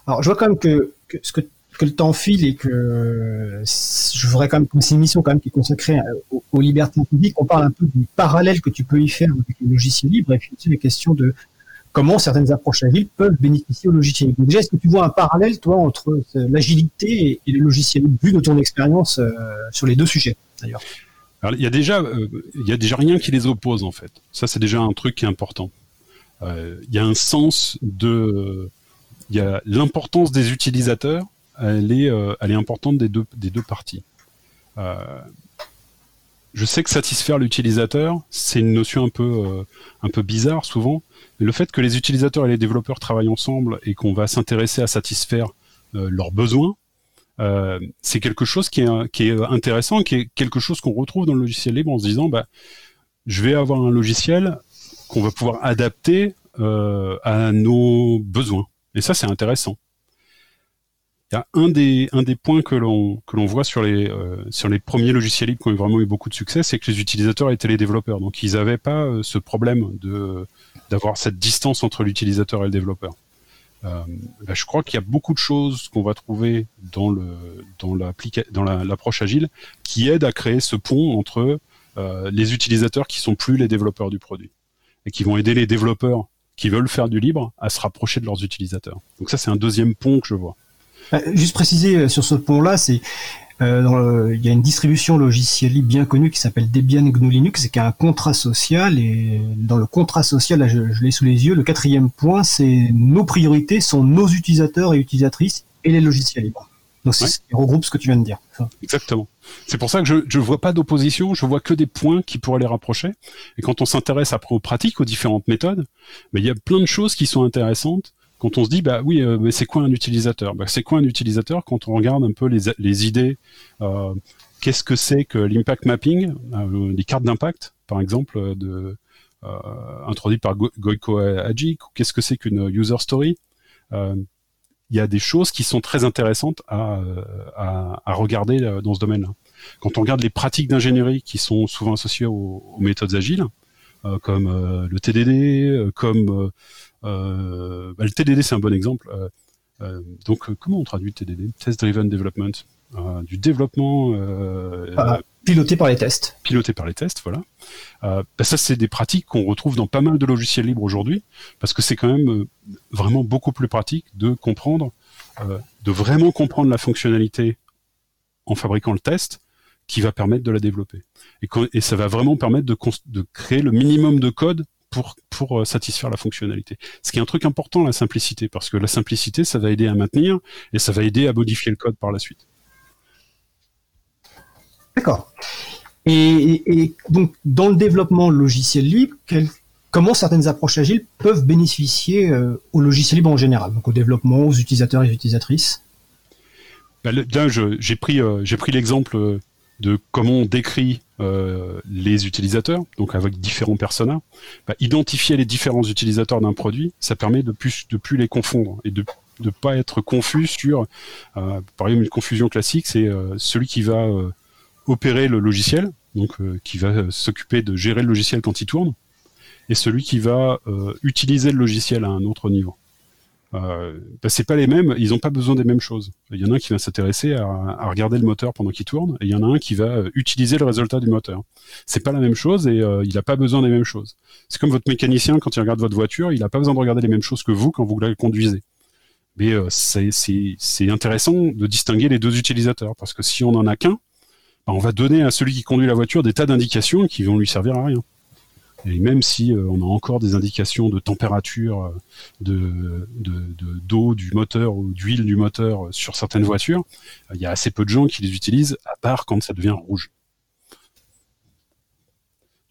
Alors, je vois quand même que, que, ce que, le temps file et que je voudrais quand même que c'est une émission quand même qui est consacrée aux, aux libertés publiques. On parle un peu du parallèle que tu peux y faire avec le logiciel libre et puis aussi les questions de comment certaines approches agiles peuvent bénéficier au logiciel libre. Donc déjà, est-ce que tu vois un parallèle, toi, entre euh, l'agilité et, et le logiciel libre, vu de ton expérience euh, sur les deux sujets, d'ailleurs? Il y a déjà, euh, il y a déjà rien qui les oppose en fait. Ça, c'est déjà un truc qui est important. Il y a un sens de, il y a l'importance des utilisateurs. Elle est, euh, elle est importante des deux, des deux parties. Euh, je sais que satisfaire l'utilisateur, c'est une notion un peu, euh, un peu bizarre souvent, mais le fait que les utilisateurs et les développeurs travaillent ensemble et qu'on va s'intéresser à satisfaire leurs besoins, c'est quelque chose qui est, intéressant, qui est quelque chose qu'on retrouve dans le logiciel libre en se disant, bah, je vais avoir un logiciel qu'on va pouvoir adapter à nos besoins. Et ça, c'est intéressant. Il y a un des, un des points que l'on que l'on voit sur les euh, sur les premiers logiciels libres qui ont vraiment eu beaucoup de succès, c'est que les utilisateurs étaient les développeurs, donc ils n'avaient pas euh, ce problème de d'avoir cette distance entre l'utilisateur et le développeur. Euh, je crois qu'il y a beaucoup de choses qu'on va trouver dans le dans l'approche agile qui aident à créer ce pont entre euh, les utilisateurs qui sont plus les développeurs du produit et qui vont aider les développeurs qui veulent faire du libre à se rapprocher de leurs utilisateurs. Donc ça c'est un deuxième pont que je vois. Euh, Juste préciser euh, sur ce pont-là, c'est euh, il y a une distribution logicielle libre bien connue qui s'appelle Debian GNU Linux, et qui a un contrat social. Et dans le contrat social, là, je l'ai sous les yeux. Le quatrième point, c'est nos priorités sont nos utilisateurs et utilisatrices et les logiciels libres. Donc c'est Ouais. ce qui regroupe ce que tu viens de dire. Exactement. C'est pour ça que je je vois pas d'opposition, je vois que des points qui pourraient les rapprocher. Et quand on s'intéresse après aux pratiques, aux différentes méthodes, mais il y a plein de choses qui sont intéressantes. Quand on se dit bah oui, euh, mais c'est quoi un utilisateur? Bah, C'est quoi un utilisateur Quand on regarde un peu les les idées, euh, qu'est-ce que c'est que l'impact mapping, euh, les cartes d'impact par exemple euh, de introduit par Go Goiko Ajik. Qu'est-ce que c'est qu'une user story? Il y a des choses qui sont très intéressantes à, à, à regarder dans ce domaine-là. Quand on regarde les pratiques d'ingénierie qui sont souvent associées aux, aux méthodes agiles, euh, comme euh, le TDD, euh, comme bah, le TDD c'est un bon exemple. donc comment on traduit TDD Test Driven Development, du développement ah, piloté par les tests. Piloté par les tests, voilà. Euh, bah ça, c'est des pratiques qu'on retrouve dans pas mal de logiciels libres aujourd'hui, parce que c'est quand même vraiment beaucoup plus pratique de comprendre, euh, de vraiment comprendre la fonctionnalité en fabriquant le test, qui va permettre de la développer. Et, et ça va vraiment permettre de, de, créer le minimum de code pour, pour euh, satisfaire la fonctionnalité. Ce qui est un truc important, la simplicité, parce que la simplicité, ça va aider à maintenir et ça va aider à modifier le code par la suite. D'accord. Et, donc, dans le développement logiciel libre, comment certaines approches agiles peuvent bénéficier euh, au logiciel libre en général, donc au développement, aux utilisateurs et utilisatrices? Là, j'ai pris, euh, j'ai pris l'exemple euh, de comment on décrit euh, les utilisateurs, donc avec différents personas. Bah, identifier les différents utilisateurs d'un produit, ça permet de plus de plus les confondre et de ne pas être confus sur, par exemple, une confusion classique, c'est celui qui va opérer le logiciel, donc euh, qui va s'occuper de gérer le logiciel quand il tourne, et celui qui va utiliser le logiciel à un autre niveau euh, bah, c'est pas les mêmes, ils n'ont pas besoin des mêmes choses. Il y en a un qui va s'intéresser à, regarder le moteur pendant qu'il tourne, et il y en a un qui va euh, utiliser le résultat du moteur. C'est pas la même chose et euh, il n'a pas besoin des mêmes choses. C'est comme votre mécanicien quand il regarde votre voiture, il n'a pas besoin de regarder les mêmes choses que vous quand vous la conduisez. Mais euh, c'est intéressant de distinguer les deux utilisateurs parce que si on en a qu'un, on va donner à celui qui conduit la voiture des tas d'indications qui vont lui servir à rien. Et même si euh, on a encore des indications de température, euh, de, d'eau du moteur ou d'huile du moteur sur certaines voitures, il y a assez peu de gens qui les utilisent, à part quand ça devient rouge.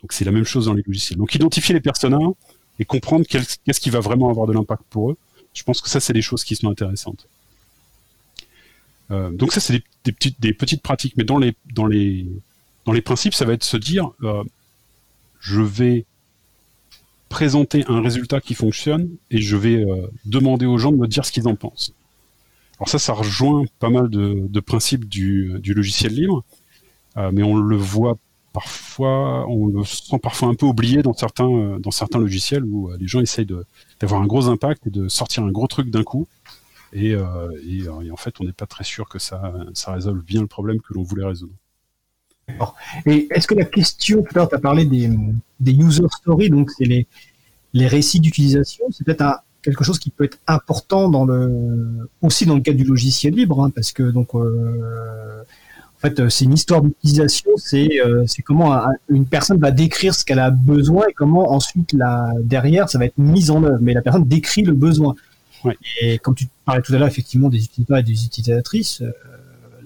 Donc c'est la même chose dans les logiciels. Donc identifier les personnages et comprendre qu'est-ce qui va vraiment avoir de l'impact pour eux, je pense que ça c'est des choses qui sont intéressantes. Euh, donc ça c'est des, petites, pratiques, mais dans les, dans les, dans les principes, ça va être se dire, je vais présenter un résultat qui fonctionne et je vais euh, demander aux gens de me dire ce qu'ils en pensent. Alors ça, ça rejoint pas mal de, principes du, logiciel libre, euh, mais on le voit parfois, on le sent parfois un peu oublié dans certains, euh, dans certains logiciels où les gens essayent d'avoir un gros impact et de sortir un gros truc d'un coup. Et, en fait, on n'est pas très sûr que ça, résolve bien le problème que l'on voulait résoudre. Et est-ce que la question, tout à l'heure, tu as parlé des, user stories, donc c'est les, récits d'utilisation, c'est peut-être quelque chose qui peut être important aussi dans le cadre du logiciel libre, hein, parce que donc, euh, en fait, c'est une histoire d'utilisation, c'est euh, comment une personne va décrire ce qu'elle a besoin et comment ensuite la derrière ça va être mis en œuvre. Mais la personne décrit le besoin. Et comme tu parlais tout à l'heure effectivement des utilisateurs et des utilisatrices, euh,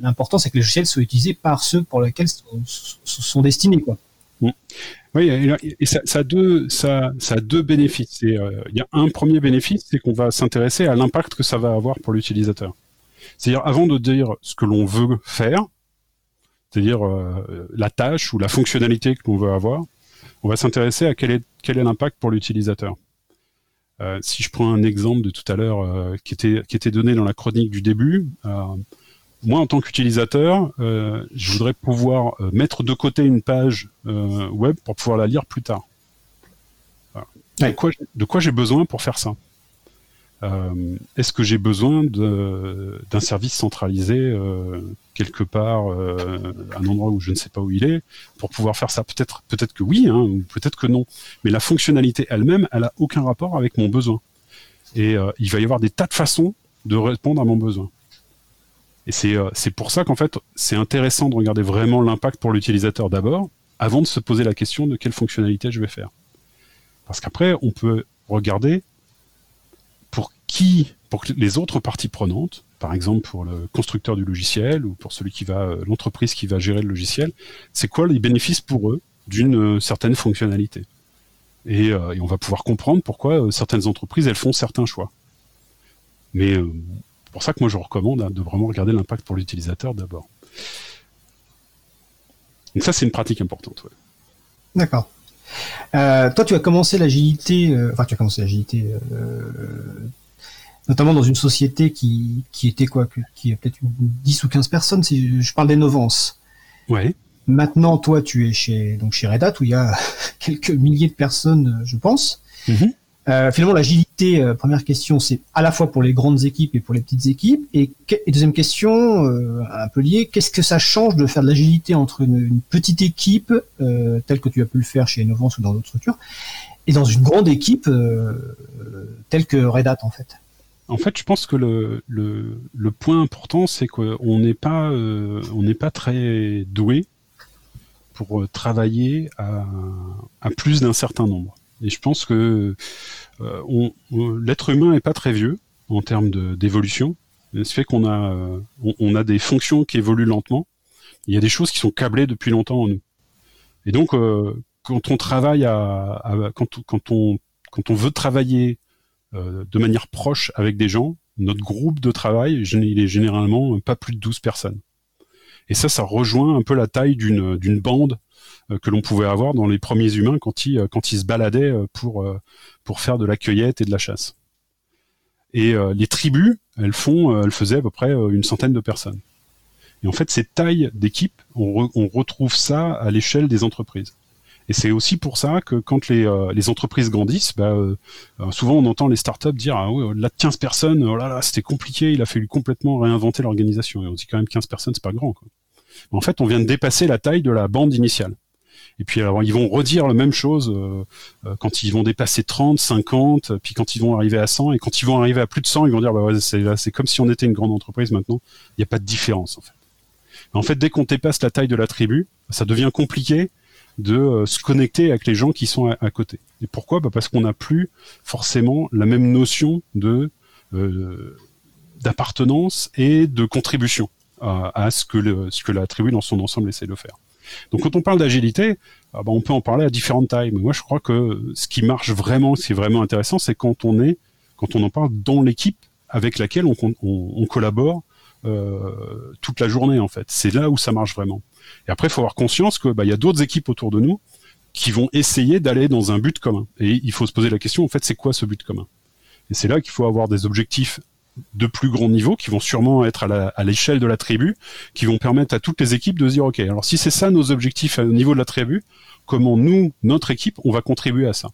l'important c'est que les logiciels soient utilisés par ceux pour lesquels sont, sont destinés quoi. Mm. Oui, et ça, ça, a deux, ça, ça a deux bénéfices. Euh, il y a un premier bénéfice, c'est qu'on va s'intéresser à l'impact que ça va avoir pour l'utilisateur. C'est-à-dire, avant de dire ce que l'on veut faire, c'est-à-dire euh, la tâche ou la fonctionnalité que l'on veut avoir, on va s'intéresser à quel est, quel est l'impact pour l'utilisateur. Euh, si je prends un exemple de tout à l'heure euh, qui, était, qui était donné dans la chronique du début, moi, en tant qu'utilisateur, euh, je voudrais pouvoir euh, mettre de côté une page euh, web pour pouvoir la lire plus tard. De quoi, j'ai besoin pour faire ça? Est-ce que j'ai besoin d'un service centralisé quelque part, un endroit où je ne sais pas où il est, pour pouvoir faire ça? Peut-être, peut-être que oui, hein, peut-être que non. Mais la fonctionnalité elle-même, elle a aucun rapport avec mon besoin. Et il va y avoir des tas de façons de répondre à mon besoin. Et euh, c'est pour ça qu'en fait, c'est intéressant de regarder vraiment l'impact pour l'utilisateur d'abord, avant de se poser la question de quelle fonctionnalité je vais faire. Parce qu'après, on peut regarder pour qui, pour les autres parties prenantes, par exemple pour le constructeur du logiciel ou pour celui qui va, euh, l'entreprise qui va gérer le logiciel, c'est quoi les bénéfices pour eux d'une euh, certaine fonctionnalité? Et, et, on va pouvoir comprendre pourquoi certaines entreprises elles font certains choix. Mais pour ça que moi je recommande hein, de vraiment regarder l'impact pour l'utilisateur d'abord. Donc ça c'est une pratique importante. D'accord. Euh, toi, tu as commencé l'agilité, euh, enfin, tu as commencé l'agilité, euh, notamment dans une société qui, qui était quoi, qui a peut-être une 10 ou 15 personnes, si je parle d'Innovance. Ouais. Maintenant, toi, tu es chez, donc chez Red Hat, où il y a quelques milliers de personnes, je pense. Mhm. Euh, finalement, l'agilité, euh, première question, c'est à la fois pour les grandes équipes et pour les petites équipes. Et, deuxième question, euh, un peu liée, qu'est-ce que ça change de faire de l'agilité entre une, petite équipe, telle que tu as pu le faire chez Innovance ou dans d'autres structures, et dans une grande équipe telle que Red Hat, en fait? En fait, je pense que le, point important, c'est qu'on n'est pas, on n'est pas très doué pour travailler à plus d'un certain nombre. Et je pense que euh, l'être humain n'est pas très vieux en termes d'évolution. Ce fait qu'on a, euh, a des fonctions qui évoluent lentement. Il y a des choses qui sont câblées depuis longtemps en nous. Et donc, euh, quand on travaille quand, on- veut travailler de manière proche avec des gens, notre groupe de travail, il est généralement pas plus de 12 personnes. Et ça, ça rejoint un peu la taille d'une bande que l'on pouvait avoir dans les premiers humains quand ils, euh, quand ils se baladaient euh, pour, euh, pour faire de la cueillette et de la chasse. Et euh, les tribus, elles font, euh, elles faisaient à peu près euh, une centaine de personnes. Et en fait, ces tailles d'équipe, on, re- on retrouve ça à l'échelle des entreprises. Et c'est aussi pour ça que quand les, euh, les entreprises grandissent, bah, euh, euh, souvent on entend les startups dire ah oui, au-delà de 15 personnes, oh là là, c'était compliqué, il a fallu complètement réinventer l'organisation. Et on dit quand même 15 personnes, c'est pas grand. Quoi. En fait, on vient de dépasser la taille de la bande initiale. Et puis alors, ils vont redire la même chose euh, euh, quand ils vont dépasser 30, 50, puis quand ils vont arriver à 100, et quand ils vont arriver à plus de 100, ils vont dire bah ouais, c'est comme si on était une grande entreprise maintenant. Il n'y a pas de différence en fait. En fait, dès qu'on dépasse la taille de la tribu, ça devient compliqué de euh, se connecter avec les gens qui sont à, côté. Et pourquoi? Bah Parce qu'on n'a plus forcément la même notion de euh, d'appartenance et de contribution à, à ce que le, ce que la tribu dans son ensemble essaie de faire. Donc quand on parle d'agilité, ah bah, on peut en parler à différentes tailles. Mais moi, je crois que ce qui marche vraiment, ce qui est vraiment intéressant, c'est quand on est, quand on en parle dans l'équipe avec laquelle on, collabore euh, toute la journée en fait. C'est là où ça marche vraiment. Et après, il faut avoir conscience que bah, il y a d'autres équipes autour de nous qui vont essayer d'aller dans un but commun. Et il faut se poser la question en fait, c'est quoi ce but commun? Et c'est là qu'il faut avoir des objectifs de plus grand niveau qui vont sûrement être à l'échelle de la tribu, qui vont permettre à toutes les équipes de se dire ok, alors si c'est ça nos objectifs au niveau de la tribu, comment nous, notre équipe, on va contribuer à ça?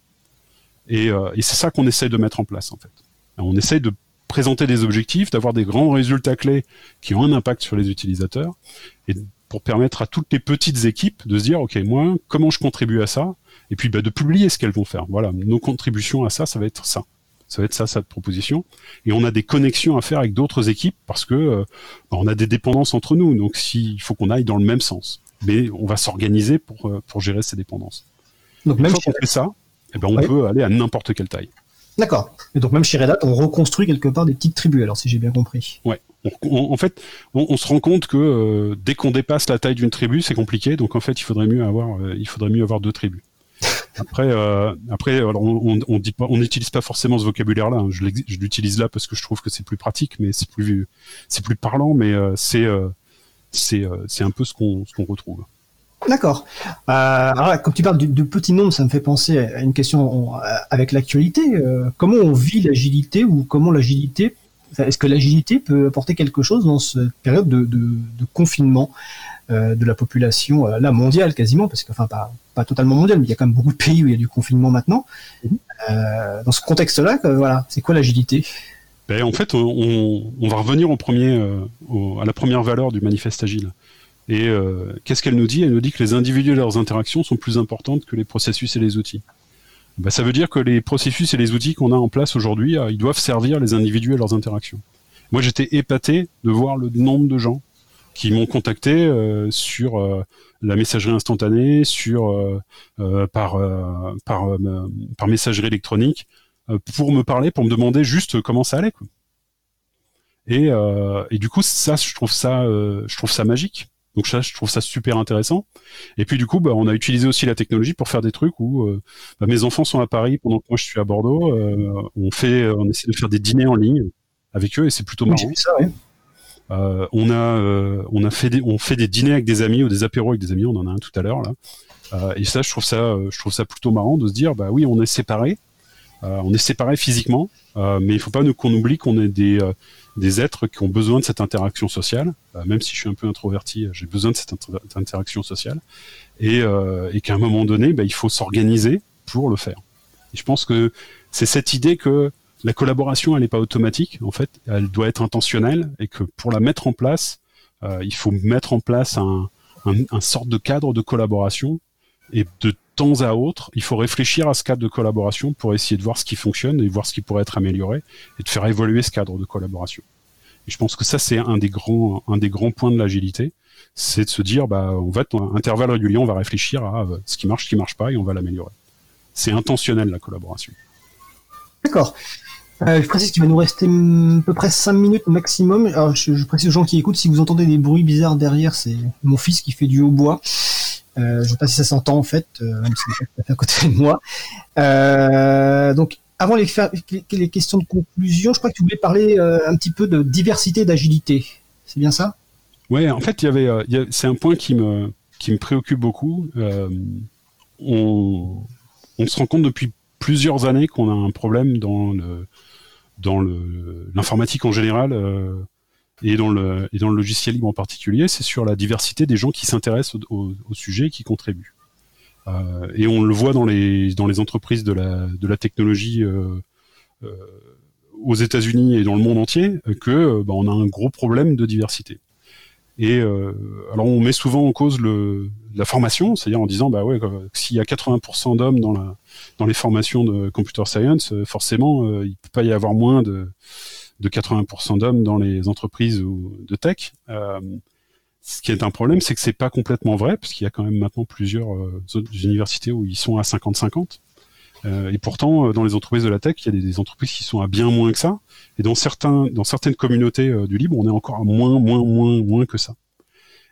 Et, euh, et c'est ça qu'on essaie de mettre en place en fait. On essaie de présenter des objectifs, d'avoir des grands résultats clés qui ont un impact sur les utilisateurs, et pour permettre à toutes les petites équipes de se dire, OK, moi, comment je contribue à ça? Et puis bah, de publier ce qu'elles vont faire. Voilà, nos contributions à ça, ça va être ça. Ça va être ça, cette proposition. Et on a des connexions à faire avec d'autres équipes parce que euh, bah, on a des dépendances entre nous. Donc, si- il faut qu'on aille dans le même sens. Mais on va s'organiser pour, euh, pour gérer ces dépendances. Donc Une même fois qu'on fait ça, eh ben, on Ouais. peut aller à n'importe quelle taille. D'accord. Et donc même chez Red Hat, on reconstruit quelque part des petites tribus, alors si j'ai bien compris. On- on- en fait, on, on se rend compte que euh, dès qu'on dépasse la taille d'une tribu, c'est compliqué. Donc en fait, il faudrait mieux avoir, euh, il faudrait mieux avoir deux tribus. Après, euh, après, alors on, n'utilise pas forcément ce vocabulaire-là. hein. Je l'utilise là parce que je trouve que c'est plus pratique, mais c'est plus, c'est plus parlant. Mais euh, c'est, euh, euh, c'est un peu ce qu'on, ce qu'on retrouve. D'accord. Alors comme tu parles de, de petits nombres, ça me fait penser à une question avec l'actualité. Comment on vit l'agilité ou comment l'agilité, est-ce que l'agilité peut apporter quelque chose dans cette période de, confinement? De la population, euh, là mondiale quasiment, parce que enfin pas, pas totalement mondiale, mais il y a quand même beaucoup de pays où il y a du confinement maintenant. Euh, dans ce contexte-là, euh, voilà, c'est quoi l'agilité? Ben, en fait, on, va revenir au premier, euh, au- à la première valeur du manifeste agile. Et euh, qu'est-ce qu'elle nous dit? Elle nous dit que les individus et leurs interactions sont plus importantes que les processus et les outils. Ben, ça veut dire que les processus et les outils qu'on a en place aujourd'hui, euh, ils doivent servir les individus et leurs interactions. Moi, j'étais épaté de voir le nombre de gens qui m'ont contacté euh, sur euh, la messagerie instantanée, sur euh, par par par messagerie électronique, pour me parler, pour me demander juste comment ça allait. Quoi. Et, euh, et du coup, ça, je trouve ça, euh, je trouve ça magique. Donc ça, je trouve ça super intéressant. Et puis du coup, bah, on a utilisé aussi la technologie pour faire des trucs où euh, bah, mes enfants sont à Paris pendant que moi je suis à Bordeaux. on fait, on essaie de faire des dîners en ligne avec eux et c'est plutôt marrant. ça, ouais. Euh, on a, euh, on a fait des, on fait des dîners avec des amis ou des apéros avec des amis. On en a un tout à l'heure là. Euh, et ça, je trouve ça, je trouve ça plutôt marrant de se dire, bah oui, on est séparés, on est séparés physiquement, mais il faut pas qu'on oublie qu'on est des, des êtres qui ont besoin de cette interaction sociale. Même si je suis un peu introverti, j'ai besoin de cette inter- interaction sociale, et, et qu'à un moment donné, bah, il faut s'organiser pour le faire. Et je pense que c'est cette idée que la collaboration, elle n'est pas automatique. En fait, elle doit être intentionnelle et que pour la mettre en place, euh, il faut mettre en place un, un, sorte de cadre de collaboration et de temps à autre, il faut réfléchir à ce cadre de collaboration pour essayer de voir ce qui fonctionne et voir ce qui pourrait être amélioré et de faire évoluer ce cadre de collaboration. Et je pense que ça, c'est un des grands, un des grands points de l'agilité, c'est de se dire, bah, on va, à intervalles réguliers, on va réfléchir à euh, ce qui marche, ce qui marche pas et on va l'améliorer. C'est intentionnel la collaboration. D'accord. Euh, je précise qu'il va nous rester hum, à peu près 5 minutes maximum. Alors, je, précise aux gens qui écoutent, si vous entendez des bruits bizarres derrière, c'est mon fils qui fait du hautbois. Euh, je sais pas si ça s'entend en fait, euh, même si à côté de moi. Euh, donc, avant les, questions de conclusion, je crois que tu voulais parler un petit peu de diversité d'agilité. C'est bien ça? Ouais, en fait, il y avait, c'est un point qui me, qui me préoccupe beaucoup. On, on se rend compte depuis plusieurs années qu'on a un problème dans le, dans l'informatique en général euh, et dans le, logiciel libre en particulier. C'est sur la diversité des gens qui s'intéressent au, sujet et qui contribuent. Euh, et on le voit dans les, entreprises de la, technologie. Euh, aux États-Unis et dans le monde entier, que bah, on a un gros problème de diversité. Et alors on met souvent en cause le, la formation, c'est-à-dire en disant bah ouais, s'il y a 80% d'hommes dans la dans les formations de computer science, euh, forcément euh, il peut pas y avoir moins de de 80% d'hommes dans les entreprises de tech. Euh, ce qui est un problème, c'est que c'est pas complètement vrai, parce qu'il y a quand même maintenant plusieurs universités où ils sont à 50-50. Euh, et pourtant, dans les entreprises de la tech, il y a des, des entreprises qui sont à bien moins que ça. Et dans certains, dans certaines communautés du libre, on est encore à moins, moins, moins, moins que ça.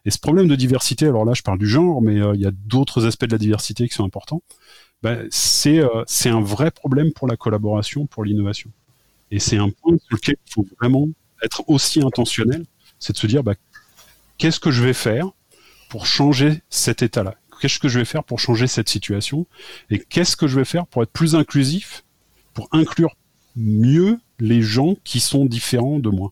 Et ce problème de diversité, alors là, je parle du genre, mais euh, il y a d'autres aspects de la diversité qui sont importants. Ben, c'est, euh, c'est un vrai problème pour la collaboration, pour l'innovation. Et c'est un point sur lequel il faut vraiment être aussi intentionnel, c'est de se dire, bah, qu'est-ce que je vais faire pour changer cet état-là? Qu'est-ce que je vais faire pour changer cette situation? Et qu'est-ce que je vais faire pour être plus inclusif, pour inclure mieux les gens qui sont différents de moi?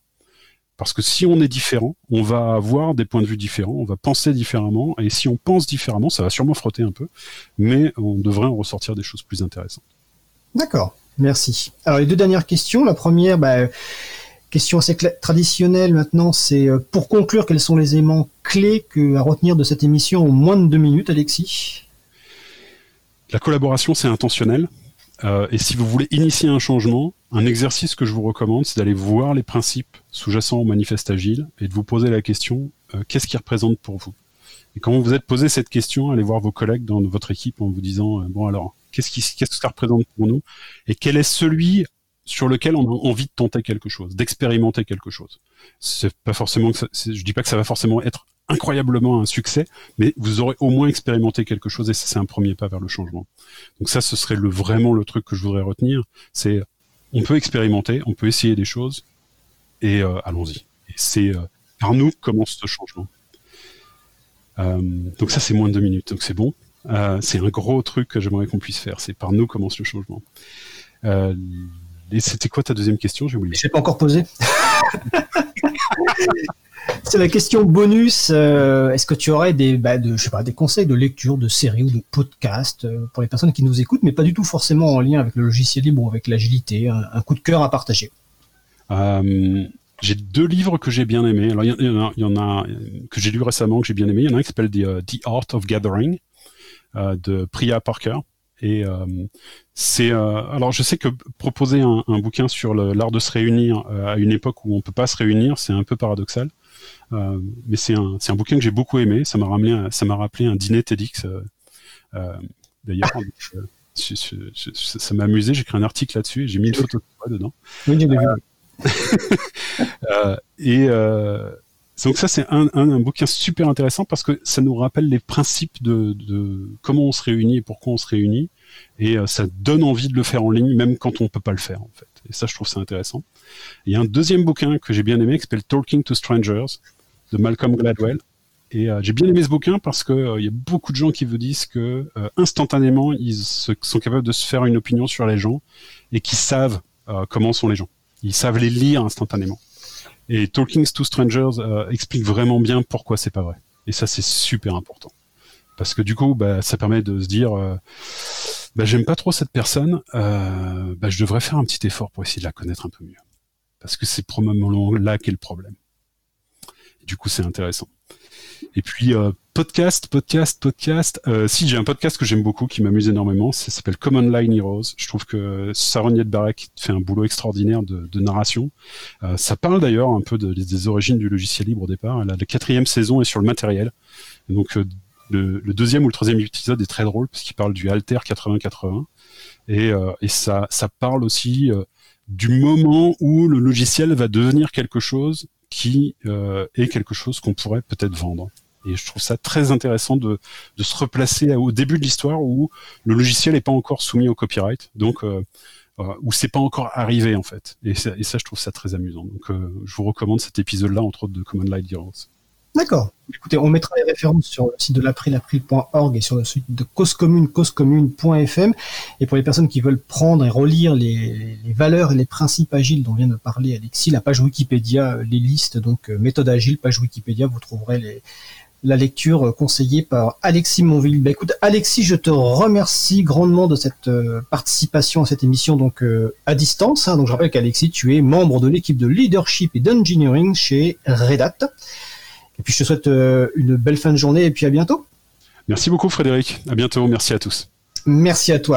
Parce que si on est différent, on va avoir des points de vue différents, on va penser différemment, et si on pense différemment, ça va sûrement frotter un peu, mais on devrait en ressortir des choses plus intéressantes. D'accord, merci. Alors les deux dernières questions. La première, bah, question assez traditionnelle maintenant, c'est euh, pour conclure, quels sont les éléments clés que, à retenir de cette émission en moins de deux minutes, Alexis? La collaboration, c'est intentionnel. Euh, et si vous voulez initier un changement, un exercice que je vous recommande, c'est d'aller voir les principes sous-jacents au manifeste agile et de vous poser la question euh, qu'est-ce qui représente pour vous? Et quand vous vous êtes posé cette question, allez voir vos collègues dans votre équipe en vous disant euh, bon alors qu'est-ce qui que ça représente pour nous? Et quel est celui sur lequel on a envie de tenter quelque chose, d'expérimenter quelque chose? C'est pas forcément que ça, je dis pas que ça va forcément être incroyablement un succès, mais vous aurez au moins expérimenté quelque chose et ça, c'est un premier pas vers le changement. Donc ça, ce serait le, vraiment le truc que je voudrais retenir. C'est on peut expérimenter, on peut essayer des choses et euh, allons-y. C'est euh, par nous que commence ce changement. Euh, donc ça, c'est moins de deux minutes, donc c'est bon. C'est un gros truc que j'aimerais qu'on puisse faire. C'est par nous commence le changement. Et c'était quoi ta deuxième question? J'ai oublié. Je l'ai pas encore posé. c'est la question bonus. euh, Est-ce que tu aurais des, bah, des conseils de lecture, de séries ou de podcasts euh, pour les personnes qui nous écoutent, mais pas du tout forcément en lien avec le logiciel libre ou avec l'agilité, un, coup de cœur à partager? Euh, j'ai deux livres que j'ai bien aimés. Alors, il y, en- a, que j'ai lu récemment que j'ai bien aimé. Il y en a un qui s'appelle The, Art of Gathering de Priya Parker. Et c'est alors je sais que proposer un, bouquin sur l'art de se réunir à une époque où on peut pas se réunir, c'est un peu paradoxal. Euh, mais c'est un un bouquin que j'ai beaucoup aimé. Ça m'a ramené ça m'a rappelé un dîner TEDx. euh, euh, D'ailleurs, ça m'a amusé. J'ai écrit un article là-dessus et j'ai mis une photo de toi dedans. Oui, j'ai. Euh, et euh, donc ça c'est un, un, un bouquin super intéressant parce que ça nous rappelle les principes de, de comment on se réunit et pourquoi on se réunit et euh, ça donne envie de le faire en ligne même quand on peut pas le faire en fait. Et ça je trouve ça intéressant. Il y a un deuxième bouquin que j'ai bien aimé qui s'appelle Talking to Strangers de Malcolm Gladwell Et euh, j'ai bien aimé ce bouquin parce que euh, il y a beaucoup de gens qui vous disent que euh, instantanément ils se- sont capables de se faire une opinion sur les gens et qui savent comment sont les gens. Ils savent les lire instantanément. Et Talking to Strangers explique vraiment bien pourquoi c'est pas vrai. Et ça c'est super important parce que du coup bah, ça permet de se dire bah, j'aime pas trop cette personne, bah, je devrais faire un petit effort pour essayer de la connaître un peu mieux parce que c'est probablement là qu'est le problème. Du coup c'est intéressant. Et puis euh, podcast, podcast, podcast. Euh, si j'ai un podcast que j'aime beaucoup, qui m'amuse énormément, ça s'appelle Common Line Heroes. Je trouve que Saron Yedbarek fait un boulot extraordinaire de, de narration. Euh, ça parle d'ailleurs un peu de- des origines du logiciel libre au départ. La, quatrième saison est sur le matériel. Donc euh, le, le deuxième ou le troisième épisode est très drôle parce qu'il parle du Alter 8080 et, euh, et ça, ça parle aussi euh, du moment où le logiciel va devenir quelque chose qui euh, est quelque chose qu'on pourrait peut-être vendre. Et je trouve ça très intéressant de, se replacer au début de l'histoire où le logiciel n'est pas encore soumis au copyright, donc euh, euh, où c'est pas encore arrivé en fait. Et ça, et ça, je trouve ça très amusant. Donc, euh, je vous recommande cet épisode-là entre autres de Common Light Heroes. D'accord. Écoutez, on mettra les références sur le site de l'April, april.org et sur le site de Cause Commune, causecommune.fm. Et pour les personnes qui veulent prendre et relire les, valeurs et les principes agiles dont vient de parler Alexis, la page Wikipédia, euh, les listes, donc euh, méthode agile, page Wikipédia, vous trouverez la lecture euh, conseillée par Alexis Monville. Bah, écoute, Alexis, je te remercie grandement de cette participation à cette émission donc à distance. hein. Donc je rappelle qu'Alexis, tu es membre de l'équipe de leadership et d'engineering chez Red Hat. Et puis je te souhaite euh, une belle fin de journée et puis à bientôt. Merci beaucoup Frédéric. À bientôt. Merci à tous. Merci à toi.